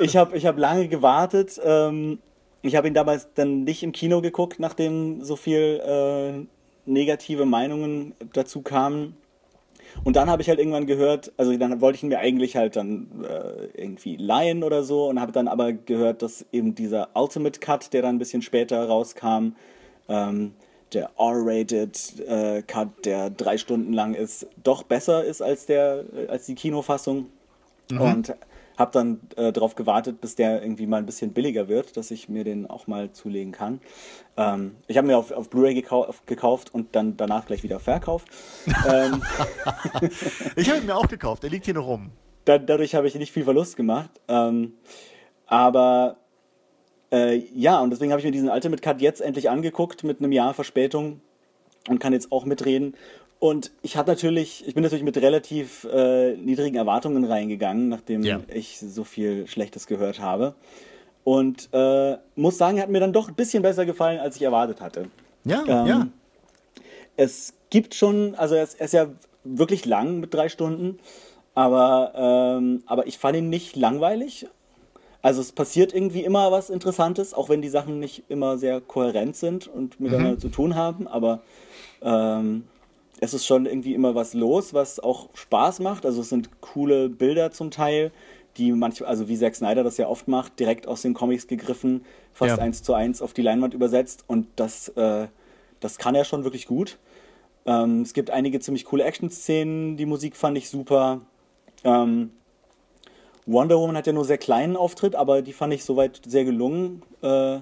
ich habe ich hab lange gewartet. Ähm, ich habe ihn damals dann nicht im Kino geguckt, nachdem so viel äh, negative Meinungen dazu kamen. Und dann habe ich halt irgendwann gehört, also dann wollte ich ihn mir eigentlich halt dann äh, irgendwie leihen oder so und habe dann aber gehört, dass eben dieser Ultimate Cut, der dann ein bisschen später rauskam, ähm, der R-rated äh, Cut, der drei Stunden lang ist, doch besser ist als der als die Kinofassung. Und Habe dann äh, darauf gewartet, bis der irgendwie mal ein bisschen billiger wird, dass ich mir den auch mal zulegen kann. Ähm, ich habe mir auf, auf Blu-ray gekau gekauft und dann danach gleich wieder verkauft. ähm, Ich habe ihn mir auch gekauft, der liegt hier noch rum. da, dadurch habe ich nicht viel Verlust gemacht. Ähm, aber äh, ja, und deswegen habe ich mir diesen Ultimate Cut jetzt endlich angeguckt mit einem Jahr Verspätung und kann jetzt auch mitreden. Und ich hatte natürlich, ich bin natürlich mit relativ äh, niedrigen Erwartungen reingegangen, nachdem Ja. ich so viel Schlechtes gehört habe. Und äh, muss sagen, er hat mir dann doch ein bisschen besser gefallen, als ich erwartet hatte. Ja, Ähm, ja. Es gibt schon, also er ist, er ist ja wirklich lang mit drei Stunden, aber, ähm, aber ich fand ihn nicht langweilig. Also es passiert irgendwie immer was Interessantes, auch wenn die Sachen nicht immer sehr kohärent sind und miteinander zu tun haben, aber ähm, es ist schon irgendwie immer was los, was auch Spaß macht. Also es sind coole Bilder zum Teil, die manchmal, also wie Zack Snyder das ja oft macht, direkt aus den Comics gegriffen, fast Ja. eins zu eins auf die Leinwand übersetzt und das, äh, das kann er schon wirklich gut. Ähm, es gibt einige ziemlich coole Action-Szenen, die Musik fand ich super. Ähm, Wonder Woman hat ja nur sehr kleinen Auftritt, aber die fand ich soweit sehr gelungen. Äh,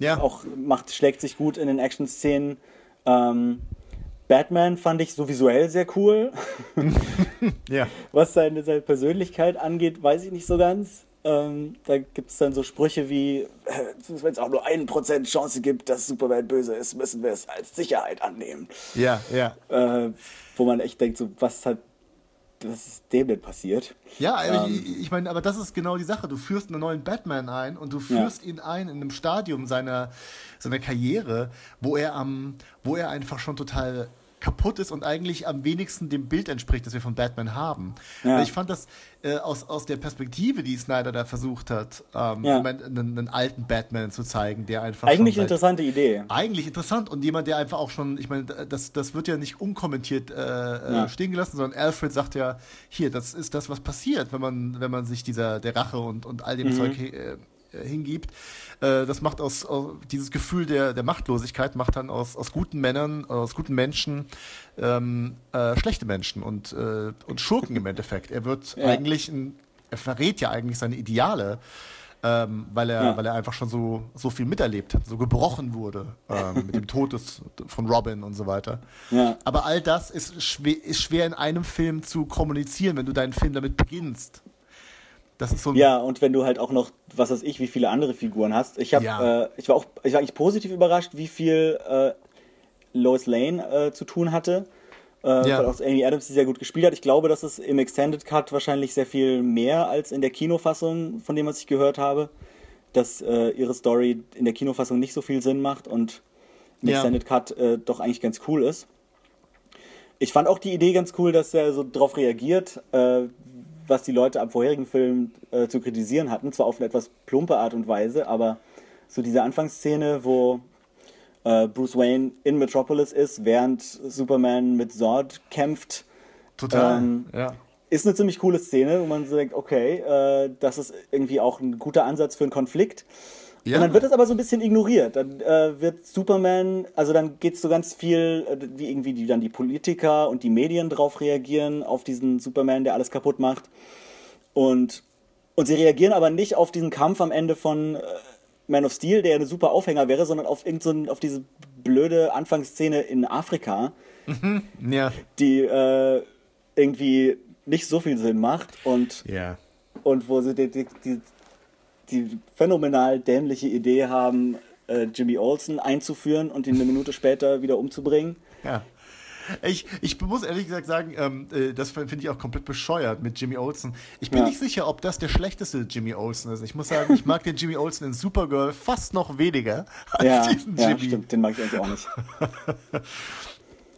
ja. auch macht, schlägt sich gut in den Action-Szenen. Ähm, Batman fand ich so visuell sehr cool. ja. Was seine, seine Persönlichkeit angeht, weiß ich nicht so ganz. Ähm, da gibt es dann so Sprüche wie, wenn es auch nur einen Prozent Chance gibt, dass Superman böse ist, müssen wir es als Sicherheit annehmen. Ja, ja. Äh, wo man echt denkt, so, was hat, was ist dem denn passiert? Ja, Ähm. ich, ich meine, aber das ist genau die Sache. Du führst einen neuen Batman ein und du führst ihn ein in einem Stadium seiner, seiner Karriere, wo er am, wo er einfach schon total kaputt ist und eigentlich am wenigsten dem Bild entspricht, das wir von Batman haben. Ja. Ich fand das äh, aus, aus der Perspektive, die Snyder da versucht hat, ähm, Ja. einen, einen alten Batman zu zeigen, der einfach Eigentlich eine interessante Idee. eigentlich interessant und jemand, der einfach auch schon, ich meine, das, das wird ja nicht unkommentiert äh, äh, Ja. stehen gelassen, sondern Alfred sagt ja, hier, das ist das, was passiert, wenn man, wenn man sich dieser der Rache und, und all dem Mhm. Zeug äh, hingibt. Äh, das macht aus, aus dieses Gefühl der, der Machtlosigkeit macht dann aus, aus guten Männern, aus guten Menschen ähm, äh, schlechte Menschen und, äh, und Schurken im Endeffekt. Er wird Ja. eigentlich, ein, er verrät ja eigentlich seine Ideale. Ähm, weil, er, Ja. weil er einfach schon so, so viel miterlebt hat, so gebrochen wurde ähm, mit dem Tod des, von Robin und so weiter. Ja. Aber all das ist schwer, ist schwer in einem Film zu kommunizieren, wenn du deinen Film damit beginnst. Das ist so Ja, und wenn du halt auch noch, was weiß ich, wie viele andere Figuren hast. Ich, hab, Ja. äh, ich, war, auch, ich war eigentlich positiv überrascht, wie viel äh, Lois Lane äh, zu tun hatte. Äh, Ja. Weil auch Amy Adams die sehr gut gespielt hat. Ich glaube, dass es im Extended Cut wahrscheinlich sehr viel mehr als in der Kinofassung, von dem was ich gehört habe, dass äh, ihre Story in der Kinofassung nicht so viel Sinn macht und im Ja. Extended Cut äh, doch eigentlich ganz cool ist. Ich fand auch die Idee ganz cool, dass er so drauf reagiert, äh, was die Leute am vorherigen Film äh, zu kritisieren hatten. Zwar auf eine etwas plumpe Art und Weise, aber so diese Anfangsszene, wo äh, Bruce Wayne in Metropolis ist, während Superman mit Zord kämpft, total. ähm, ja. ist eine ziemlich coole Szene, wo man so denkt, okay, äh, das ist irgendwie auch ein guter Ansatz für einen Konflikt. Ja. Und dann wird das aber so ein bisschen ignoriert. Dann äh, wird Superman, also dann geht es so ganz viel, äh, wie irgendwie die, dann die Politiker und die Medien drauf reagieren, auf diesen Superman, der alles kaputt macht. Und, und sie reagieren aber nicht auf diesen Kampf am Ende von äh, Man of Steel, der eine super Aufhänger wäre, sondern auf, irgend so ein, auf diese blöde Anfangsszene in Afrika, ja. die äh, irgendwie nicht so viel Sinn macht und Ja. und wo sie die, die, die, die phänomenal dämliche Idee haben, äh, Jimmy Olsen einzuführen und ihn eine Minute später wieder umzubringen. Ja. Ich, ich muss ehrlich gesagt sagen, ähm, äh, das finde ich auch komplett bescheuert mit Jimmy Olsen. Ich bin Ja. nicht sicher, ob das der schlechteste Jimmy Olsen ist. Ich muss sagen, ich mag den Jimmy Olsen in Supergirl fast noch weniger als Ja, diesen ja Jimmy. stimmt, den mag ich eigentlich auch nicht.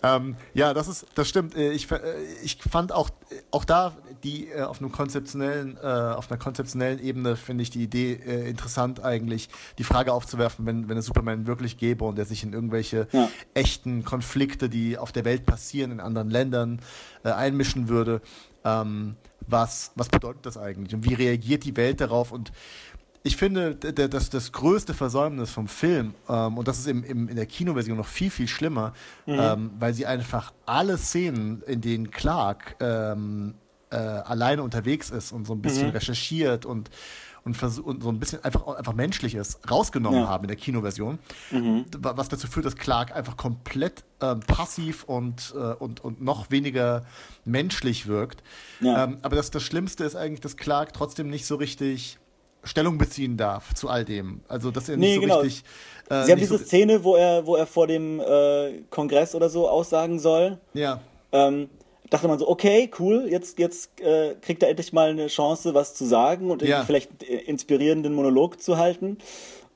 Ähm, ja, das ist, das stimmt. Äh, Ich, äh, ich fand auch, auch da die äh, auf einem konzeptionellen, äh, auf einer konzeptionellen Ebene finde ich die Idee äh, interessant eigentlich, die Frage aufzuwerfen, wenn, wenn es Superman wirklich gäbe und er sich in irgendwelche Ja. echten Konflikte, die auf der Welt passieren, in anderen Ländern äh, einmischen würde. Ähm, was, was bedeutet das eigentlich und wie reagiert die Welt darauf? Und ich finde, d- d- dass das größte Versäumnis vom Film, ähm, und das ist im, im, in der Kinoversion noch viel, viel schlimmer, ähm, weil sie einfach alle Szenen, in denen Clark ähm, äh, alleine unterwegs ist und so ein bisschen recherchiert und, und, und so ein bisschen einfach, einfach menschlich ist, rausgenommen Ja. haben in der Kinoversion. Wa- Was dazu führt, dass Clark einfach komplett ähm, passiv und, äh, und, und noch weniger menschlich wirkt. Ja. Ähm, aber das, das Schlimmste ist eigentlich, dass Clark trotzdem nicht so richtig Stellung beziehen darf zu all dem. Also, dass er nicht Nee, so genau. richtig. äh, Sie haben nicht diese so, Szene, wo er, wo er vor dem äh, Kongress oder so aussagen soll. Ja. Ähm, dachte man so, okay, cool, jetzt, jetzt äh, kriegt er endlich mal eine Chance, was zu sagen und Ja. vielleicht einen inspirierenden Monolog zu halten.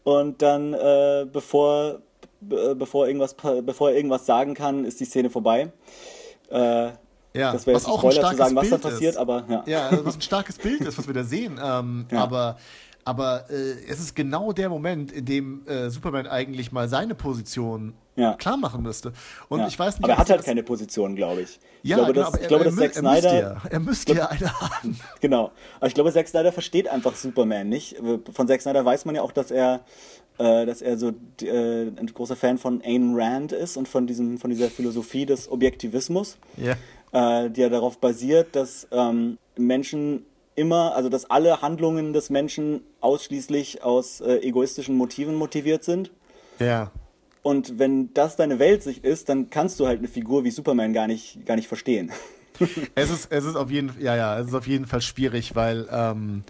Und dann, äh, bevor, be- bevor, irgendwas, bevor er irgendwas sagen kann, ist die Szene vorbei. Äh, Ja, das wäre was jetzt ein auch ein Spoiler zu starkes sagen, was da Bild passiert, ist. aber ja. Ja, also was ein starkes Bild ist, was wir da sehen. Ähm, Ja. Aber, aber äh, es ist genau der Moment, in dem äh, Superman eigentlich mal seine Position Ja. klar machen müsste. Und Ja. ich weiß nicht, aber er hat halt keine Position, glaube ich. Ich Ja, glaube, genau, dass, aber ich er- glaube, er, dass mü- Zack er müsste Snyder. ja, er müsste ja eine haben. Genau. Aber ich glaube, Zack Snyder versteht einfach Superman nicht. Von Zack Snyder weiß man ja auch, dass er, äh, dass er so äh, ein großer Fan von Ayn Rand ist und von, diesem, von dieser Philosophie des Objektivismus, Ja. äh, die ja darauf basiert, dass ähm, Menschen immer, also dass alle Handlungen des Menschen ausschließlich aus äh, egoistischen Motiven motiviert sind. Ja. Und wenn das deine Weltsicht ist, dann kannst du halt eine Figur wie Superman gar nicht, gar nicht verstehen. Es ist, es ist auf jeden ja, ja, es ist auf jeden Fall schwierig, weil ähm,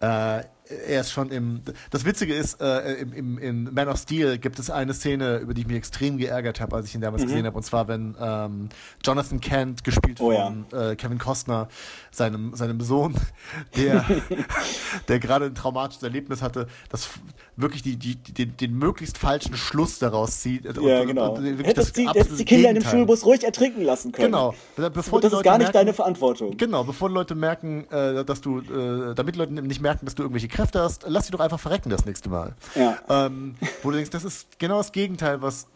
äh, er ist schon im. Das Witzige ist, äh, im, im, in Man of Steel gibt es eine Szene, über die ich mich extrem geärgert habe, als ich ihn damals gesehen habe. Und zwar, wenn ähm, Jonathan Kent, gespielt Oh von äh, Kevin Costner, seinem, seinem Sohn, der, der gerade ein traumatisches Erlebnis hatte, das wirklich die, die, den, den möglichst falschen Schluss daraus zieht. Und- Ja, und- genau. und wirklich Hättest das die, hättest die Kinder in dem. Schulbus ruhig ertrinken lassen können. Genau. Bevor Und das ist gar nicht merken- deine Verantwortung. Genau, bevor Leute merken, äh, dass du, äh, damit Leute nicht merken, dass du irgendwelche Kräfte hast, lass sie doch einfach verrecken das nächste Mal. Ja. Ähm, wo du denkst, das ist genau das Gegenteil, was,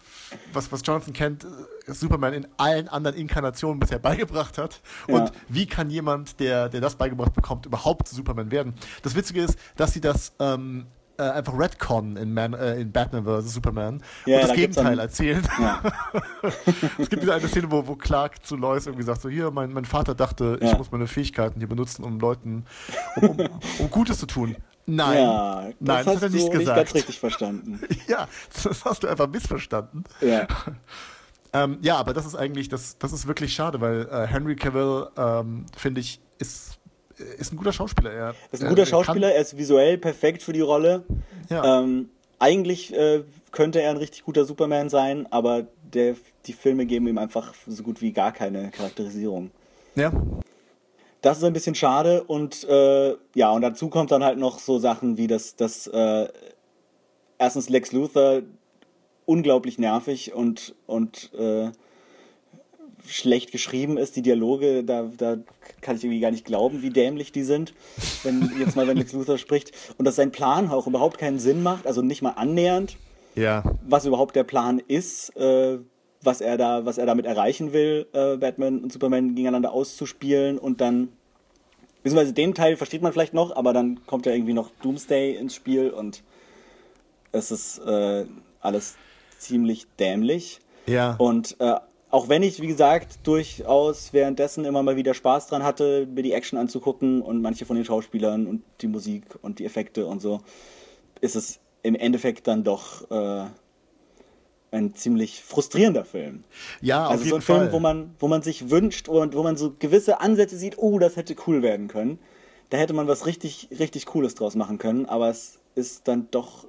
was, was Jonathan Kent äh, Superman in allen anderen Inkarnationen bisher beigebracht hat. Ja. Und wie kann jemand, der, der das beigebracht bekommt, überhaupt Superman werden? Das Witzige ist, dass sie das ähm, äh, einfach retconnen in, Man, äh, in Batman vs. Superman Ja, und das da Gegenteil erzählen. Ja. Es gibt diese eine Szene, wo, wo Clark zu Lois irgendwie sagt: So, hier, mein, mein Vater dachte, ich Ja. muss meine Fähigkeiten hier benutzen, um Leuten, um, um, um Gutes zu tun. Nein, Ja, das nein, das hast hat er du nicht nicht gesagt. ganz richtig verstanden. Ja, das hast du einfach missverstanden. Ja. Ähm, ja, aber das ist eigentlich, das, das ist wirklich schade, weil äh, Henry Cavill, ähm, finde ich, ist, ist ein guter Schauspieler. Er, ist ein er- guter er Schauspieler, er ist visuell perfekt für die Rolle. Ja. Ähm, eigentlich äh, könnte er ein richtig guter Superman sein, aber der, die Filme geben ihm einfach so gut wie gar keine Charakterisierung. Kann, ja, Das ist ein bisschen schade und äh, ja, und dazu kommt dann halt noch so Sachen wie das, das äh, erstens Lex Luthor unglaublich nervig und, und äh, schlecht geschrieben ist. Die Dialoge, da, da kann ich irgendwie gar nicht glauben, wie dämlich die sind, wenn jetzt mal, wenn Lex Luthor spricht. Und dass sein Plan auch überhaupt keinen Sinn macht, also nicht mal annähernd, ja, was überhaupt der Plan ist, äh, was er da, was er damit erreichen will, äh, Batman und Superman gegeneinander auszuspielen und dann, beziehungsweise den Teil versteht man vielleicht noch, aber dann kommt ja irgendwie noch Doomsday ins Spiel und es ist äh, alles ziemlich dämlich. ja. Und äh, auch wenn ich, wie gesagt, durchaus währenddessen immer mal wieder Spaß dran hatte, mir die Action anzugucken und manche von den Schauspielern und die Musik und die Effekte und so, ist es im Endeffekt dann doch äh, ein ziemlich frustrierender Film. ja, auf also so jeden ein Film, Fall. wo man, wo man sich wünscht und wo man so gewisse Ansätze sieht, oh, das hätte cool werden können. Da hätte man was richtig, richtig Cooles draus machen können, aber es ist dann doch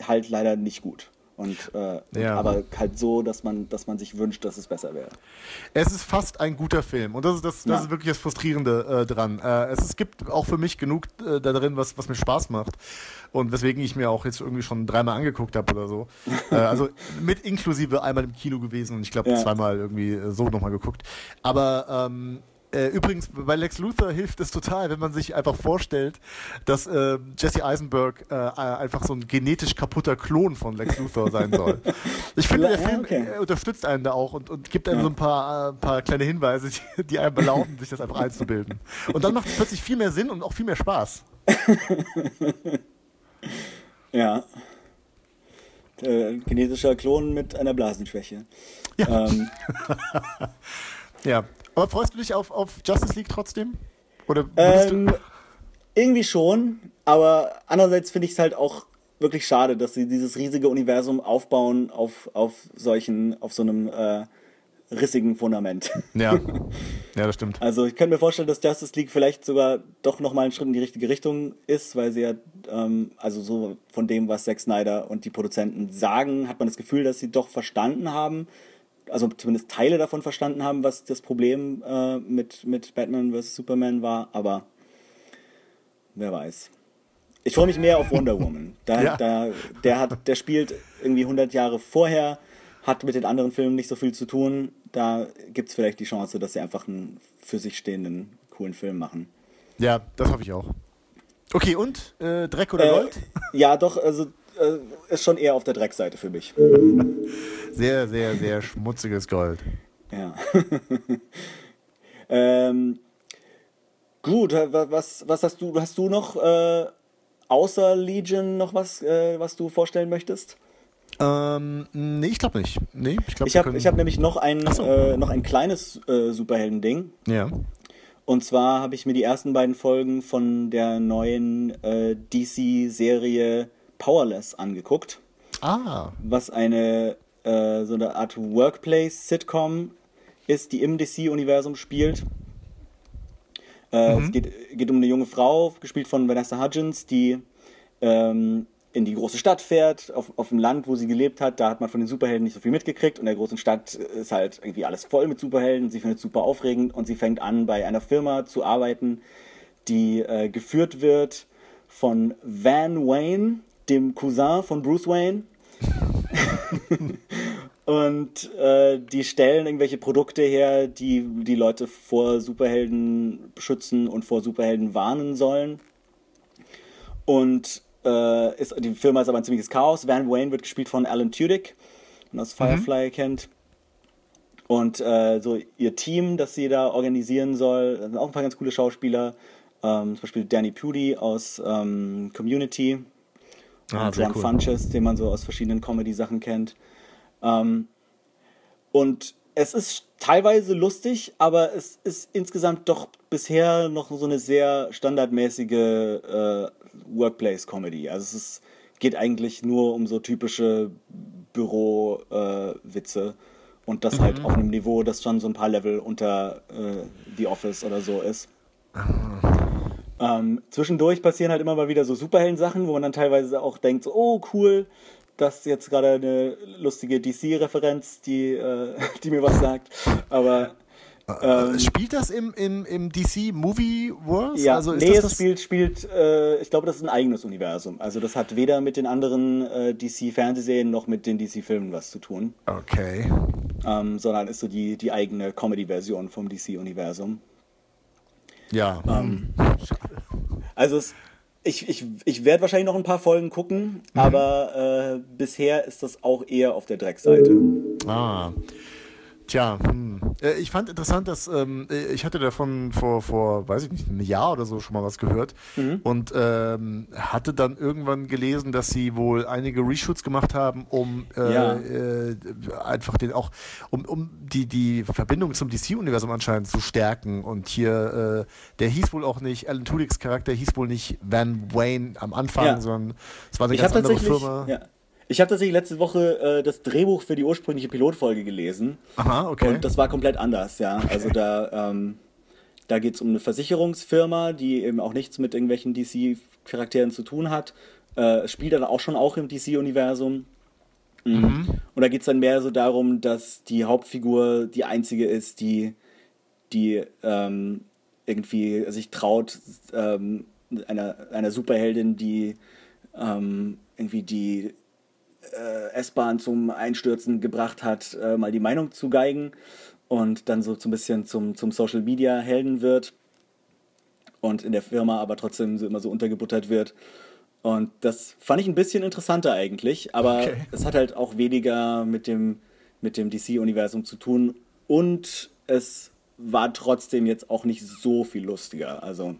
halt leider nicht gut. Und, äh, Ja. aber halt so, dass man, dass man sich wünscht, dass es besser wäre. Es ist fast ein guter Film und das ist, das, das Ja. ist wirklich das Frustrierende äh, dran. Äh, es, es gibt auch für mich genug äh, da drin, was, was mir Spaß macht und weswegen ich mir auch jetzt irgendwie schon dreimal angeguckt habe oder so. äh, also mit inklusive einmal im Kino gewesen und ich glaube Ja. zweimal irgendwie äh, so nochmal geguckt. Aber ähm, äh, übrigens, bei Lex Luthor hilft es total, wenn man sich einfach vorstellt, dass äh, Jesse Eisenberg äh, einfach so ein genetisch kaputter Klon von Lex Luthor sein soll. Ich finde, der Film okay. unterstützt einen da auch und, und gibt einem Ja. so ein paar, äh, paar kleine Hinweise, die, die einem erlauben, sich das einfach einzubilden. Und dann macht es plötzlich viel mehr Sinn und auch viel mehr Spaß. Ja. Äh, genetischer Klon mit einer Blasenschwäche. Ja. Ähm, Ja. Aber freust du dich auf, auf Justice League trotzdem? Oder Ähm, du, irgendwie schon, aber andererseits finde ich es halt auch wirklich schade, dass sie dieses riesige Universum aufbauen auf, auf solchen, auf so einem äh, rissigen Fundament. ja. ja, das stimmt. Also ich könnte mir vorstellen, dass Justice League vielleicht sogar doch nochmal einen Schritt in die richtige Richtung ist, weil sie ja, ähm, also so von dem, was Zack Snyder und die Produzenten sagen, hat man das Gefühl, dass sie doch verstanden haben, also zumindest Teile davon verstanden haben, was das Problem äh, mit, mit Batman vs. Superman war, aber wer weiß. Ich freue mich mehr auf Wonder Woman. Da, Ja. da, der, hat, der spielt irgendwie 100 Jahre vorher, hat mit den anderen Filmen nicht so viel zu tun. Da gibt es vielleicht die Chance, dass sie einfach einen für sich stehenden, coolen Film machen. Ja, das hoffe ich auch. Okay, und? Äh, Dreck oder Äh, Gold? ja, doch, also äh, ist schon eher auf der Dreckseite für mich. Sehr, sehr, sehr schmutziges Gold. Ja. ähm, gut, äh, wa- was, was hast du, hast du noch äh, außer Legion noch was, äh, was du vorstellen möchtest? Ähm, nee, ich glaube nicht. Nee, ich glaube, Ich habe ich hab nämlich noch ein, so. äh, noch ein kleines äh, Superhelden-Ding. Ja. Und zwar habe ich mir die ersten beiden Folgen von der neuen äh, DC-Serie Powerless angeguckt, Ah, was eine äh, so eine Art Workplace-Sitcom ist, die im DC-Universum spielt. Äh, Es geht, geht um eine junge Frau, gespielt von Vanessa Hudgens, die ähm, in die große Stadt fährt, auf, auf dem Land, wo sie gelebt hat. Da hat man von den Superhelden nicht so viel mitgekriegt. Und in der großen Stadt ist halt irgendwie alles voll mit Superhelden. Sie findet es super aufregend und sie fängt an, bei einer Firma zu arbeiten, die äh, geführt wird von Van Wayne, dem Cousin von Bruce Wayne. Und äh, die stellen irgendwelche Produkte her, die die Leute vor Superhelden schützen und vor Superhelden warnen sollen. Und äh, ist, die Firma ist aber ein ziemliches Chaos. Van Wayne wird gespielt von Alan Tudyk, man aus Firefly kennt. Und äh, so ihr Team, das sie da organisieren soll, sind auch ein paar ganz coole Schauspieler. Ähm, zum Beispiel Danny Pudi aus ähm, Community. Ah, sehr John cool. Funches, den man so aus verschiedenen Comedy-Sachen kennt. Ähm, und es ist teilweise lustig, aber es ist insgesamt doch bisher noch so eine sehr standardmäßige äh, Workplace-Comedy. Also es ist, geht eigentlich nur um so typische Büro-Witze und das halt auf einem Niveau, das schon so ein paar Level unter äh, The Office oder so ist. Ähm, zwischendurch passieren halt immer mal wieder so Superhelden-Sachen, wo man dann teilweise auch denkt, so, oh cool, das ist jetzt gerade eine lustige DC-Referenz, die, äh, die mir was sagt. Aber ähm, Spielt das im, im, im DC Movie Wars? ja, also ist nee, das es das spielt, spielt äh, ich glaube, das ist ein eigenes Universum. Also das hat weder mit den anderen äh, DC-Fernsehserien noch mit den DC-Filmen was zu tun, Okay. ähm, sondern ist so die, die eigene Comedy-Version vom DC-Universum. Ja. Ähm, Also es, ich, ich, ich werde wahrscheinlich noch ein paar Folgen gucken, Mhm. aber äh, bisher ist das auch eher auf der Dreckseite. Ah. Tja, hm. Äh, ich fand interessant, dass ähm, äh, ich hatte davon vor, vor, weiß ich nicht, einem Jahr oder so schon mal was gehört und ähm, hatte dann irgendwann gelesen, dass sie wohl einige Reshoots gemacht haben, um äh, Ja. äh, einfach den auch, um, um die, die Verbindung zum DC-Universum anscheinend zu stärken. Und hier, äh, der hieß wohl auch nicht, Alan Tudyks Charakter hieß wohl nicht Van Wayne am Anfang, Ja. sondern es war eine Ich ganz andere Firma. ja, ich habe tatsächlich letzte Woche äh, das Drehbuch für die ursprüngliche Pilotfolge gelesen. Aha, okay. Und das war komplett anders, ja. Also da, ähm, da geht es um eine Versicherungsfirma, die eben auch nichts mit irgendwelchen DC-Charakteren zu tun hat. Äh, spielt dann auch schon auch im DC-Universum. Mhm. Und da geht es dann mehr so darum, dass die Hauptfigur die einzige ist, die, die ähm, irgendwie sich traut, ähm, einer, einer Superheldin, die ähm, irgendwie die S-Bahn zum Einstürzen gebracht hat, äh, mal die Meinung zu geigen und dann so, so ein bisschen zum, zum Social Media Helden wird und in der Firma aber trotzdem so immer so untergebuttert wird. Und das fand ich ein bisschen interessanter eigentlich, aber Okay. es hat halt auch weniger mit dem, mit dem DC-Universum zu tun und es war trotzdem jetzt auch nicht so viel lustiger. Also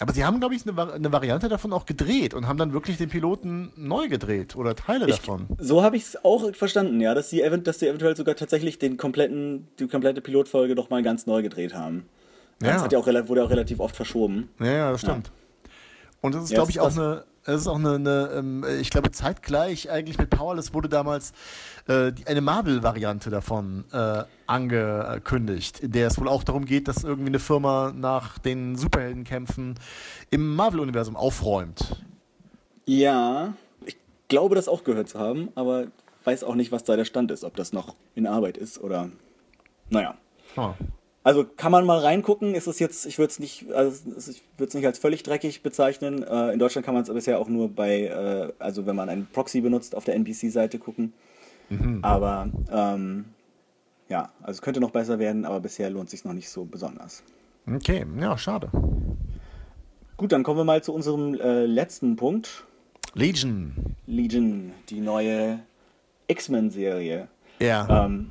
Aber sie haben, glaube ich, eine, eine Variante davon auch gedreht und haben dann wirklich den Piloten neu gedreht oder Teile Ich, davon. so habe ich es auch verstanden, ja, dass sie, dass sie eventuell sogar tatsächlich den kompletten, die komplette Pilotfolge doch mal ganz neu gedreht haben. Ja. Das hat ja auch, wurde auch relativ oft verschoben. Ja, ja, das stimmt. Und das ist, Ja, glaube ich, auch eine, das ist auch eine, eine ähm, ich glaube, zeitgleich eigentlich mit Powerless wurde damals äh, eine Marvel-Variante davon äh, angekündigt, in der es wohl auch darum geht, dass irgendwie eine Firma nach den Superheldenkämpfen im Marvel-Universum aufräumt. Ja, ich glaube das auch gehört zu haben, aber weiß auch nicht, was da der Stand ist, ob das noch in Arbeit ist oder. Naja. Oh. Also kann man mal reingucken, ist es jetzt, ich würde es nicht, also ich würde es nicht als völlig dreckig bezeichnen. Äh, in Deutschland kann man es bisher auch nur bei, äh, also wenn man einen Proxy benutzt, auf der NBC-Seite gucken. Aber ähm, ja, also es könnte noch besser werden, aber bisher lohnt sich noch nicht so besonders. Okay, ja, schade. Gut, dann kommen wir mal zu unserem äh, letzten Punkt. Legion. Legion, die neue X-Men-Serie. Ja. Ähm,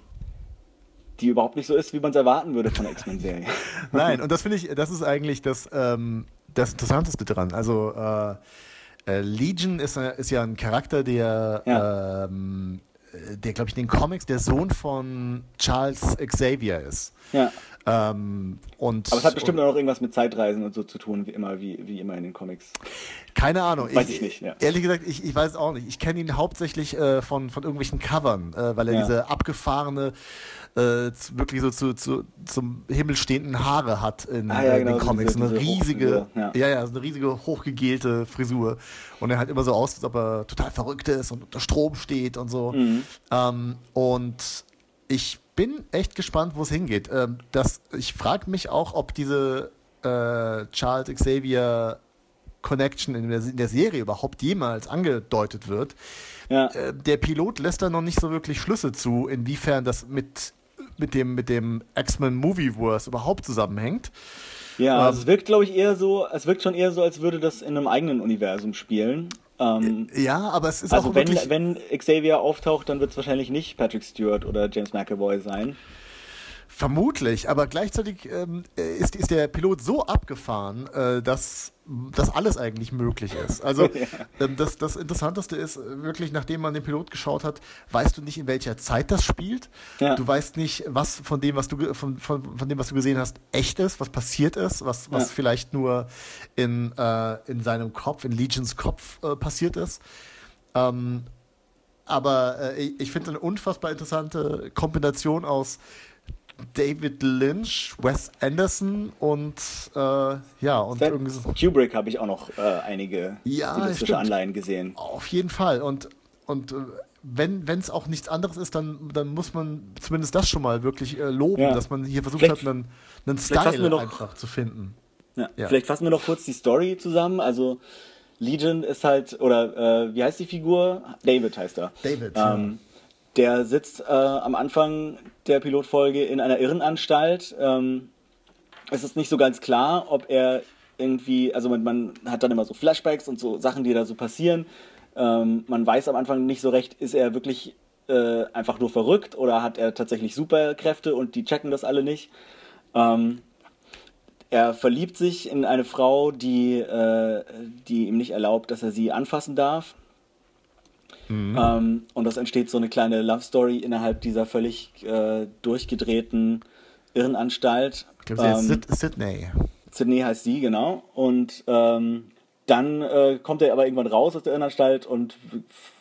die überhaupt nicht so ist, wie man es erwarten würde von X-Men-Serie. Nein, und das finde ich, das ist eigentlich das, ähm, das Interessanteste dran. Also äh, äh, Legion ist, äh, ist ja ein Charakter, der, Ja. ähm, äh, der glaube ich, in den Comics der Sohn von Charles Xavier ist. ja. Ähm, und, Aber es hat bestimmt auch noch irgendwas mit Zeitreisen und so zu tun, wie immer, wie, wie immer in den Comics. Keine Ahnung. Weiß ich nicht, ja. Ehrlich gesagt, ich, ich weiß es auch nicht. Ich kenne ihn hauptsächlich äh, von, von irgendwelchen Covern, äh, weil er Ja. diese abgefahrene, äh, wirklich so zu, zu, zum Himmel stehenden Haare hat in, Ah, ja, äh, in genau, den Comics. diese- eine diese riesige, ja. ja. ja, eine riesige hochgegelte Frisur. Und er hat immer so aus, als ob er total verrückt ist und unter Strom steht und so. Mhm. Ähm, und ich bin echt gespannt, wo es hingeht. Ähm, das, ich frage mich auch, ob diese äh, Charles Xavier Connection in der, in der Serie überhaupt jemals angedeutet wird. Ja. Äh, der Pilot lässt da noch nicht so wirklich Schlüsse zu, inwiefern das mit, mit dem, mit dem X-Men Movieverse überhaupt zusammenhängt. Ja, Ähm, also es wirkt, glaube ich, eher so, es wirkt schon eher so, als würde das in einem eigenen Universum spielen. Ähm, Ja, aber es ist also auch wenn, wenn Xavier auftaucht, dann wird es wahrscheinlich nicht Patrick Stewart oder James McAvoy sein. Vermutlich, aber gleichzeitig ähm, ist, ist der Pilot so abgefahren, äh, dass, dass alles eigentlich möglich ist. Also ähm, das, das Interessanteste ist äh, wirklich, nachdem man den Pilot geschaut hat, weißt du nicht, in welcher Zeit das spielt. Ja. Du weißt nicht, was von dem, was du von, von, von dem, was du gesehen hast, echt ist, was passiert ist, was, was Ja. vielleicht nur in, äh, in seinem Kopf, in Legions Kopf äh, passiert ist. Ähm, aber äh, ich, ich finde eine unfassbar interessante Kombination aus David Lynch, Wes Anderson und äh, ja, und irgendwie so, Kubrick habe ich auch noch äh, einige Ja, stilistische stimmt. Anleihen gesehen. auf jeden Fall. Und, und äh, wenn es auch nichts anderes ist, dann, dann muss man zumindest das schon mal wirklich äh, loben, Ja. dass man hier versucht Vielleicht- hat, einen, einen Style noch- einfach zu finden. Ja. Ja. Vielleicht fassen wir noch kurz die Story zusammen. Also Legion ist halt, oder äh, wie heißt die Figur? David heißt er. David, Ähm, der sitzt äh, am Anfang der Pilotfolge in einer Irrenanstalt. Ähm, es ist nicht so ganz klar, ob er irgendwie, also man, man hat dann immer so Flashbacks und so Sachen, die da so passieren. Ähm, man weiß am Anfang nicht so recht, ist er wirklich äh, einfach nur verrückt oder hat er tatsächlich Superkräfte und die checken das alle nicht. Ähm, er verliebt sich in eine Frau, die, äh, die ihm nicht erlaubt, dass er sie anfassen darf. Ähm, und das entsteht so eine kleine Love Story innerhalb dieser völlig äh, durchgedrehten Irrenanstalt. Ich glaube, sie heißt Ähm, Sid Sydney. Sydney heißt sie, genau. Und ähm, dann äh, kommt er aber irgendwann raus aus der Irrenanstalt und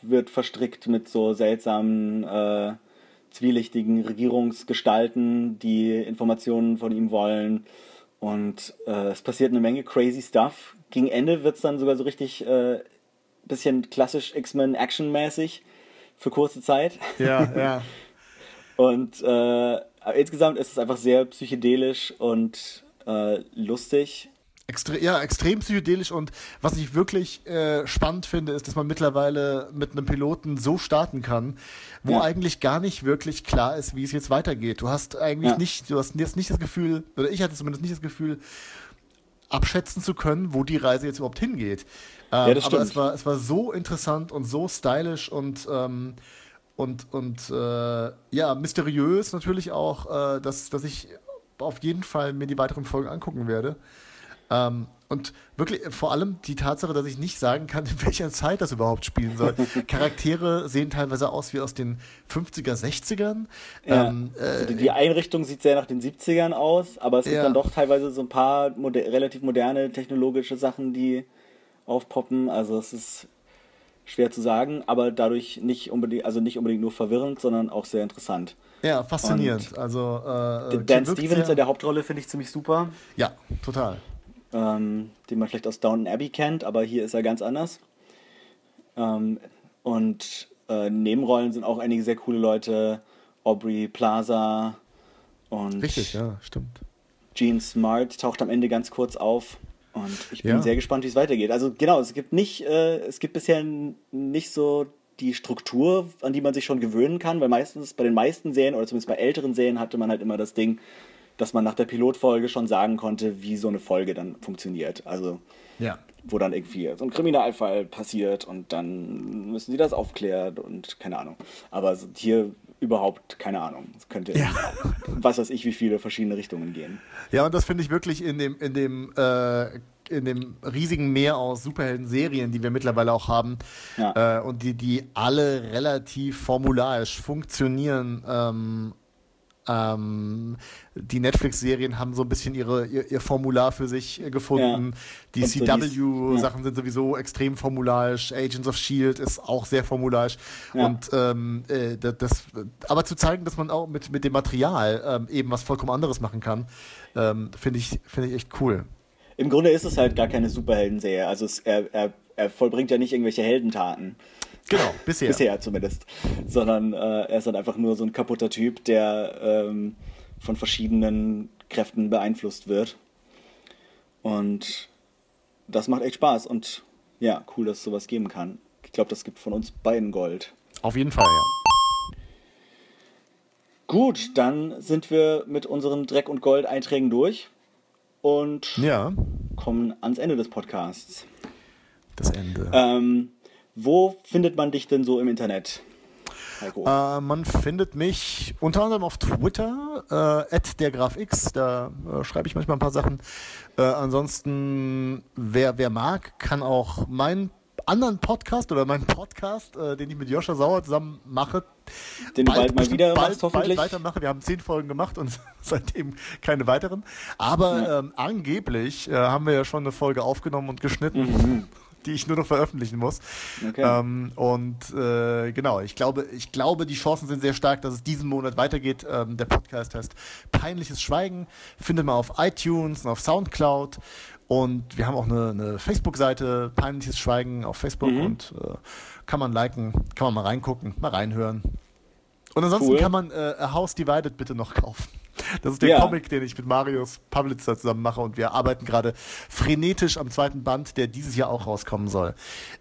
wird verstrickt mit so seltsamen, äh, zwielichtigen Regierungsgestalten, die Informationen von ihm wollen. Und äh, es passiert eine Menge crazy stuff. Gegen Ende wird es dann sogar so richtig äh, bisschen klassisch X-Men Action-mäßig für kurze Zeit. Ja, ja. Und äh, insgesamt ist es einfach sehr psychedelisch und äh, lustig. Extre ja, extrem psychedelisch und was ich wirklich äh, spannend finde, ist, dass man mittlerweile mit einem Piloten so starten kann, wo Ja. eigentlich gar nicht wirklich klar ist, wie es jetzt weitergeht. Du hast eigentlich Ja. nicht, du hast jetzt nicht das Gefühl, oder ich hatte zumindest nicht das Gefühl, abschätzen zu können, wo die Reise jetzt überhaupt hingeht. Ähm, Ja, das aber stimmt. es war, es war so interessant und so stylisch und ähm, und, und äh, ja, mysteriös natürlich auch, äh, dass, dass ich auf jeden Fall mir die weiteren Folgen angucken werde. Ähm, und wirklich, vor allem die Tatsache, dass ich nicht sagen kann, in welcher Zeit das überhaupt spielen soll. Charaktere sehen teilweise aus wie aus den 50er, 60ern. Ja. Ähm, Also die- Einrichtung sieht sehr nach den 70ern aus, aber es gibt Ja. dann doch teilweise so ein paar moder relativ moderne technologische Sachen, die aufpoppen. Also es ist schwer zu sagen, aber dadurch nicht unbedingt, also nicht unbedingt nur verwirrend, sondern auch sehr interessant. ja, faszinierend. Also, äh, Dan Stevens in der Hauptrolle finde ich ziemlich super, Ja, total. Ähm, den man vielleicht aus Downton Abbey kennt, aber hier ist er ganz anders. Ähm, und äh, Nebenrollen sind auch einige sehr coole Leute. Aubrey Plaza und Richtig, ja, stimmt. Gene Smart taucht am Ende ganz kurz auf. Und ich bin Ja. sehr gespannt, wie es weitergeht. Also genau, es gibt nicht, äh, es gibt bisher nicht so die Struktur, an die man sich schon gewöhnen kann, weil meistens bei den meisten Serien oder zumindest bei älteren Serien hatte man halt immer das Ding, dass man nach der Pilotfolge schon sagen konnte, wie so eine Folge dann funktioniert. Also Ja. wo dann irgendwie so ein Kriminalfall passiert und dann müssen sie das aufklären und keine Ahnung. Aber hier überhaupt keine Ahnung. Es könnte Ja. was weiß ich, wie viele verschiedene Richtungen gehen. Ja, und das finde ich wirklich in dem, in dem, äh, in dem riesigen Meer aus Superhelden-Serien, die wir mittlerweile auch haben, Ja. äh, und die, die alle relativ formularisch funktionieren. Ähm, ähm, die Netflix-Serien haben so ein bisschen ihre, ihr, ihr Formular für sich äh, gefunden. Ja. Die CW-Sachen sind sowieso extrem formularisch. Agents of Shield ist auch sehr formularisch. Ja. Und ähm, äh, das, aber zu zeigen, dass man auch mit, mit dem Material ähm, eben was vollkommen anderes machen kann, ähm, finde ich, finde ich echt cool. Im Grunde ist es halt gar keine Superheldenserie. Also es, er, er, er vollbringt ja nicht irgendwelche Heldentaten. Genau, bisher. Bisher zumindest. Sondern äh, er ist halt einfach nur so ein kaputter Typ, der ähm, von verschiedenen Kräften beeinflusst wird. Und das macht echt Spaß. Und ja, cool, dass es sowas geben kann. Ich glaube, das gibt von uns beiden Gold. Auf jeden Fall, ja. Gut, dann sind wir mit unseren Dreck- und Gold-Einträgen durch und Ja, kommen ans Ende des Podcasts. Das Ende. Ähm, wo findet man dich denn so im Internet? Äh, man findet mich unter anderem auf Twitter, äh, dergrafx, da äh, schreibe ich manchmal ein paar Sachen. Äh, ansonsten, wer, wer mag, kann auch meinen anderen Podcast oder meinen Podcast, äh, den ich mit Joscha Sauer zusammen mache, Den du bald mal wieder bald, machst, hoffentlich. Bald weitermache. Wir haben zehn Folgen gemacht und seitdem keine weiteren. Aber ähm, angeblich äh, haben wir ja schon eine Folge aufgenommen und geschnitten, die ich nur noch veröffentlichen muss. Okay. Ähm, und äh, genau, ich glaube, ich glaube, die Chancen sind sehr stark, dass es diesen Monat weitergeht. Ähm, der Podcast heißt Peinliches Schweigen. Findet man auf iTunes und auf Soundcloud. Und wir haben auch eine, eine Facebook-Seite, Peinliches Schweigen auf Facebook. Mhm. Und äh, kann man liken, kann man mal reingucken, mal reinhören. Und ansonsten Cool. kann man äh, A House Divided bitte noch kaufen. Das ist der Ja. Comic, den ich mit Marius Pavlitzer zusammen mache und wir arbeiten gerade frenetisch am zweiten Band, der dieses Jahr auch rauskommen soll.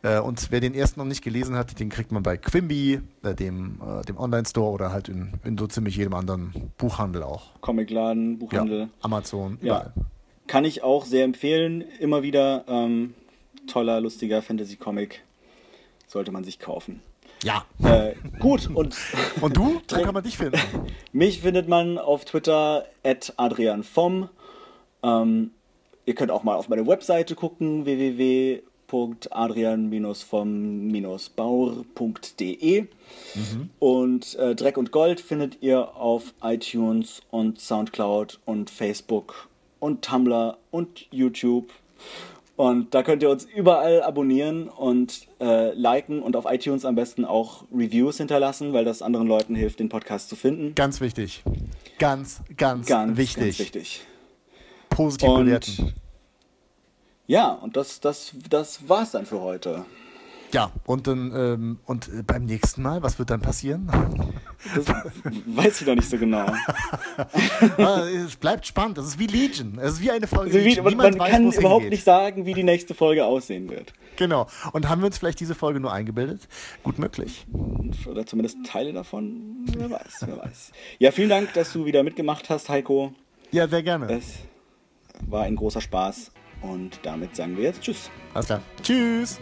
Äh, und wer den ersten noch nicht gelesen hat, den kriegt man bei Quimby, äh, dem, äh, dem Online-Store oder halt in, in so ziemlich jedem anderen Buchhandel auch. Comicladen, Buchhandel. Ja, Amazon, Ja. überall. Kann ich auch sehr empfehlen. Immer wieder ähm, toller, lustiger Fantasy-Comic. Sollte man sich kaufen. Ja. Äh, gut, und Und du? Wo kann man dich finden? mich findet man auf Twitter at adrianvom. Ähm, ihr könnt auch mal auf meine Webseite gucken, www.adrian-vom-baur.de. Und äh, Dreck und Gold findet ihr auf iTunes und Soundcloud und Facebook und Tumblr und YouTube. Und da könnt ihr uns überall abonnieren und äh, liken und auf iTunes am besten auch Reviews hinterlassen, weil das anderen Leuten hilft, den Podcast zu finden. Ganz wichtig. Ganz, ganz, Ganz wichtig. Ganz wichtig. Positiv Und bewerten. ja, und das, das, das war's dann für heute. Ja, und dann ähm, und äh, beim nächsten Mal, was wird dann passieren? Das weiß ich noch nicht so genau. Ah, es bleibt spannend. Das ist wie Legion. Es ist wie eine Folge. Also wie, man man weiß, kann es überhaupt hingeht. nicht sagen, wie die nächste Folge aussehen wird. Genau. Und haben wir uns vielleicht diese Folge nur eingebildet? Gut möglich. Oder zumindest Teile davon. Wer weiß, wer weiß. Ja, vielen Dank, dass du wieder mitgemacht hast, Heiko. Ja, sehr gerne. Es war ein großer Spaß. Und damit sagen wir jetzt Tschüss. Alles klar. Tschüss.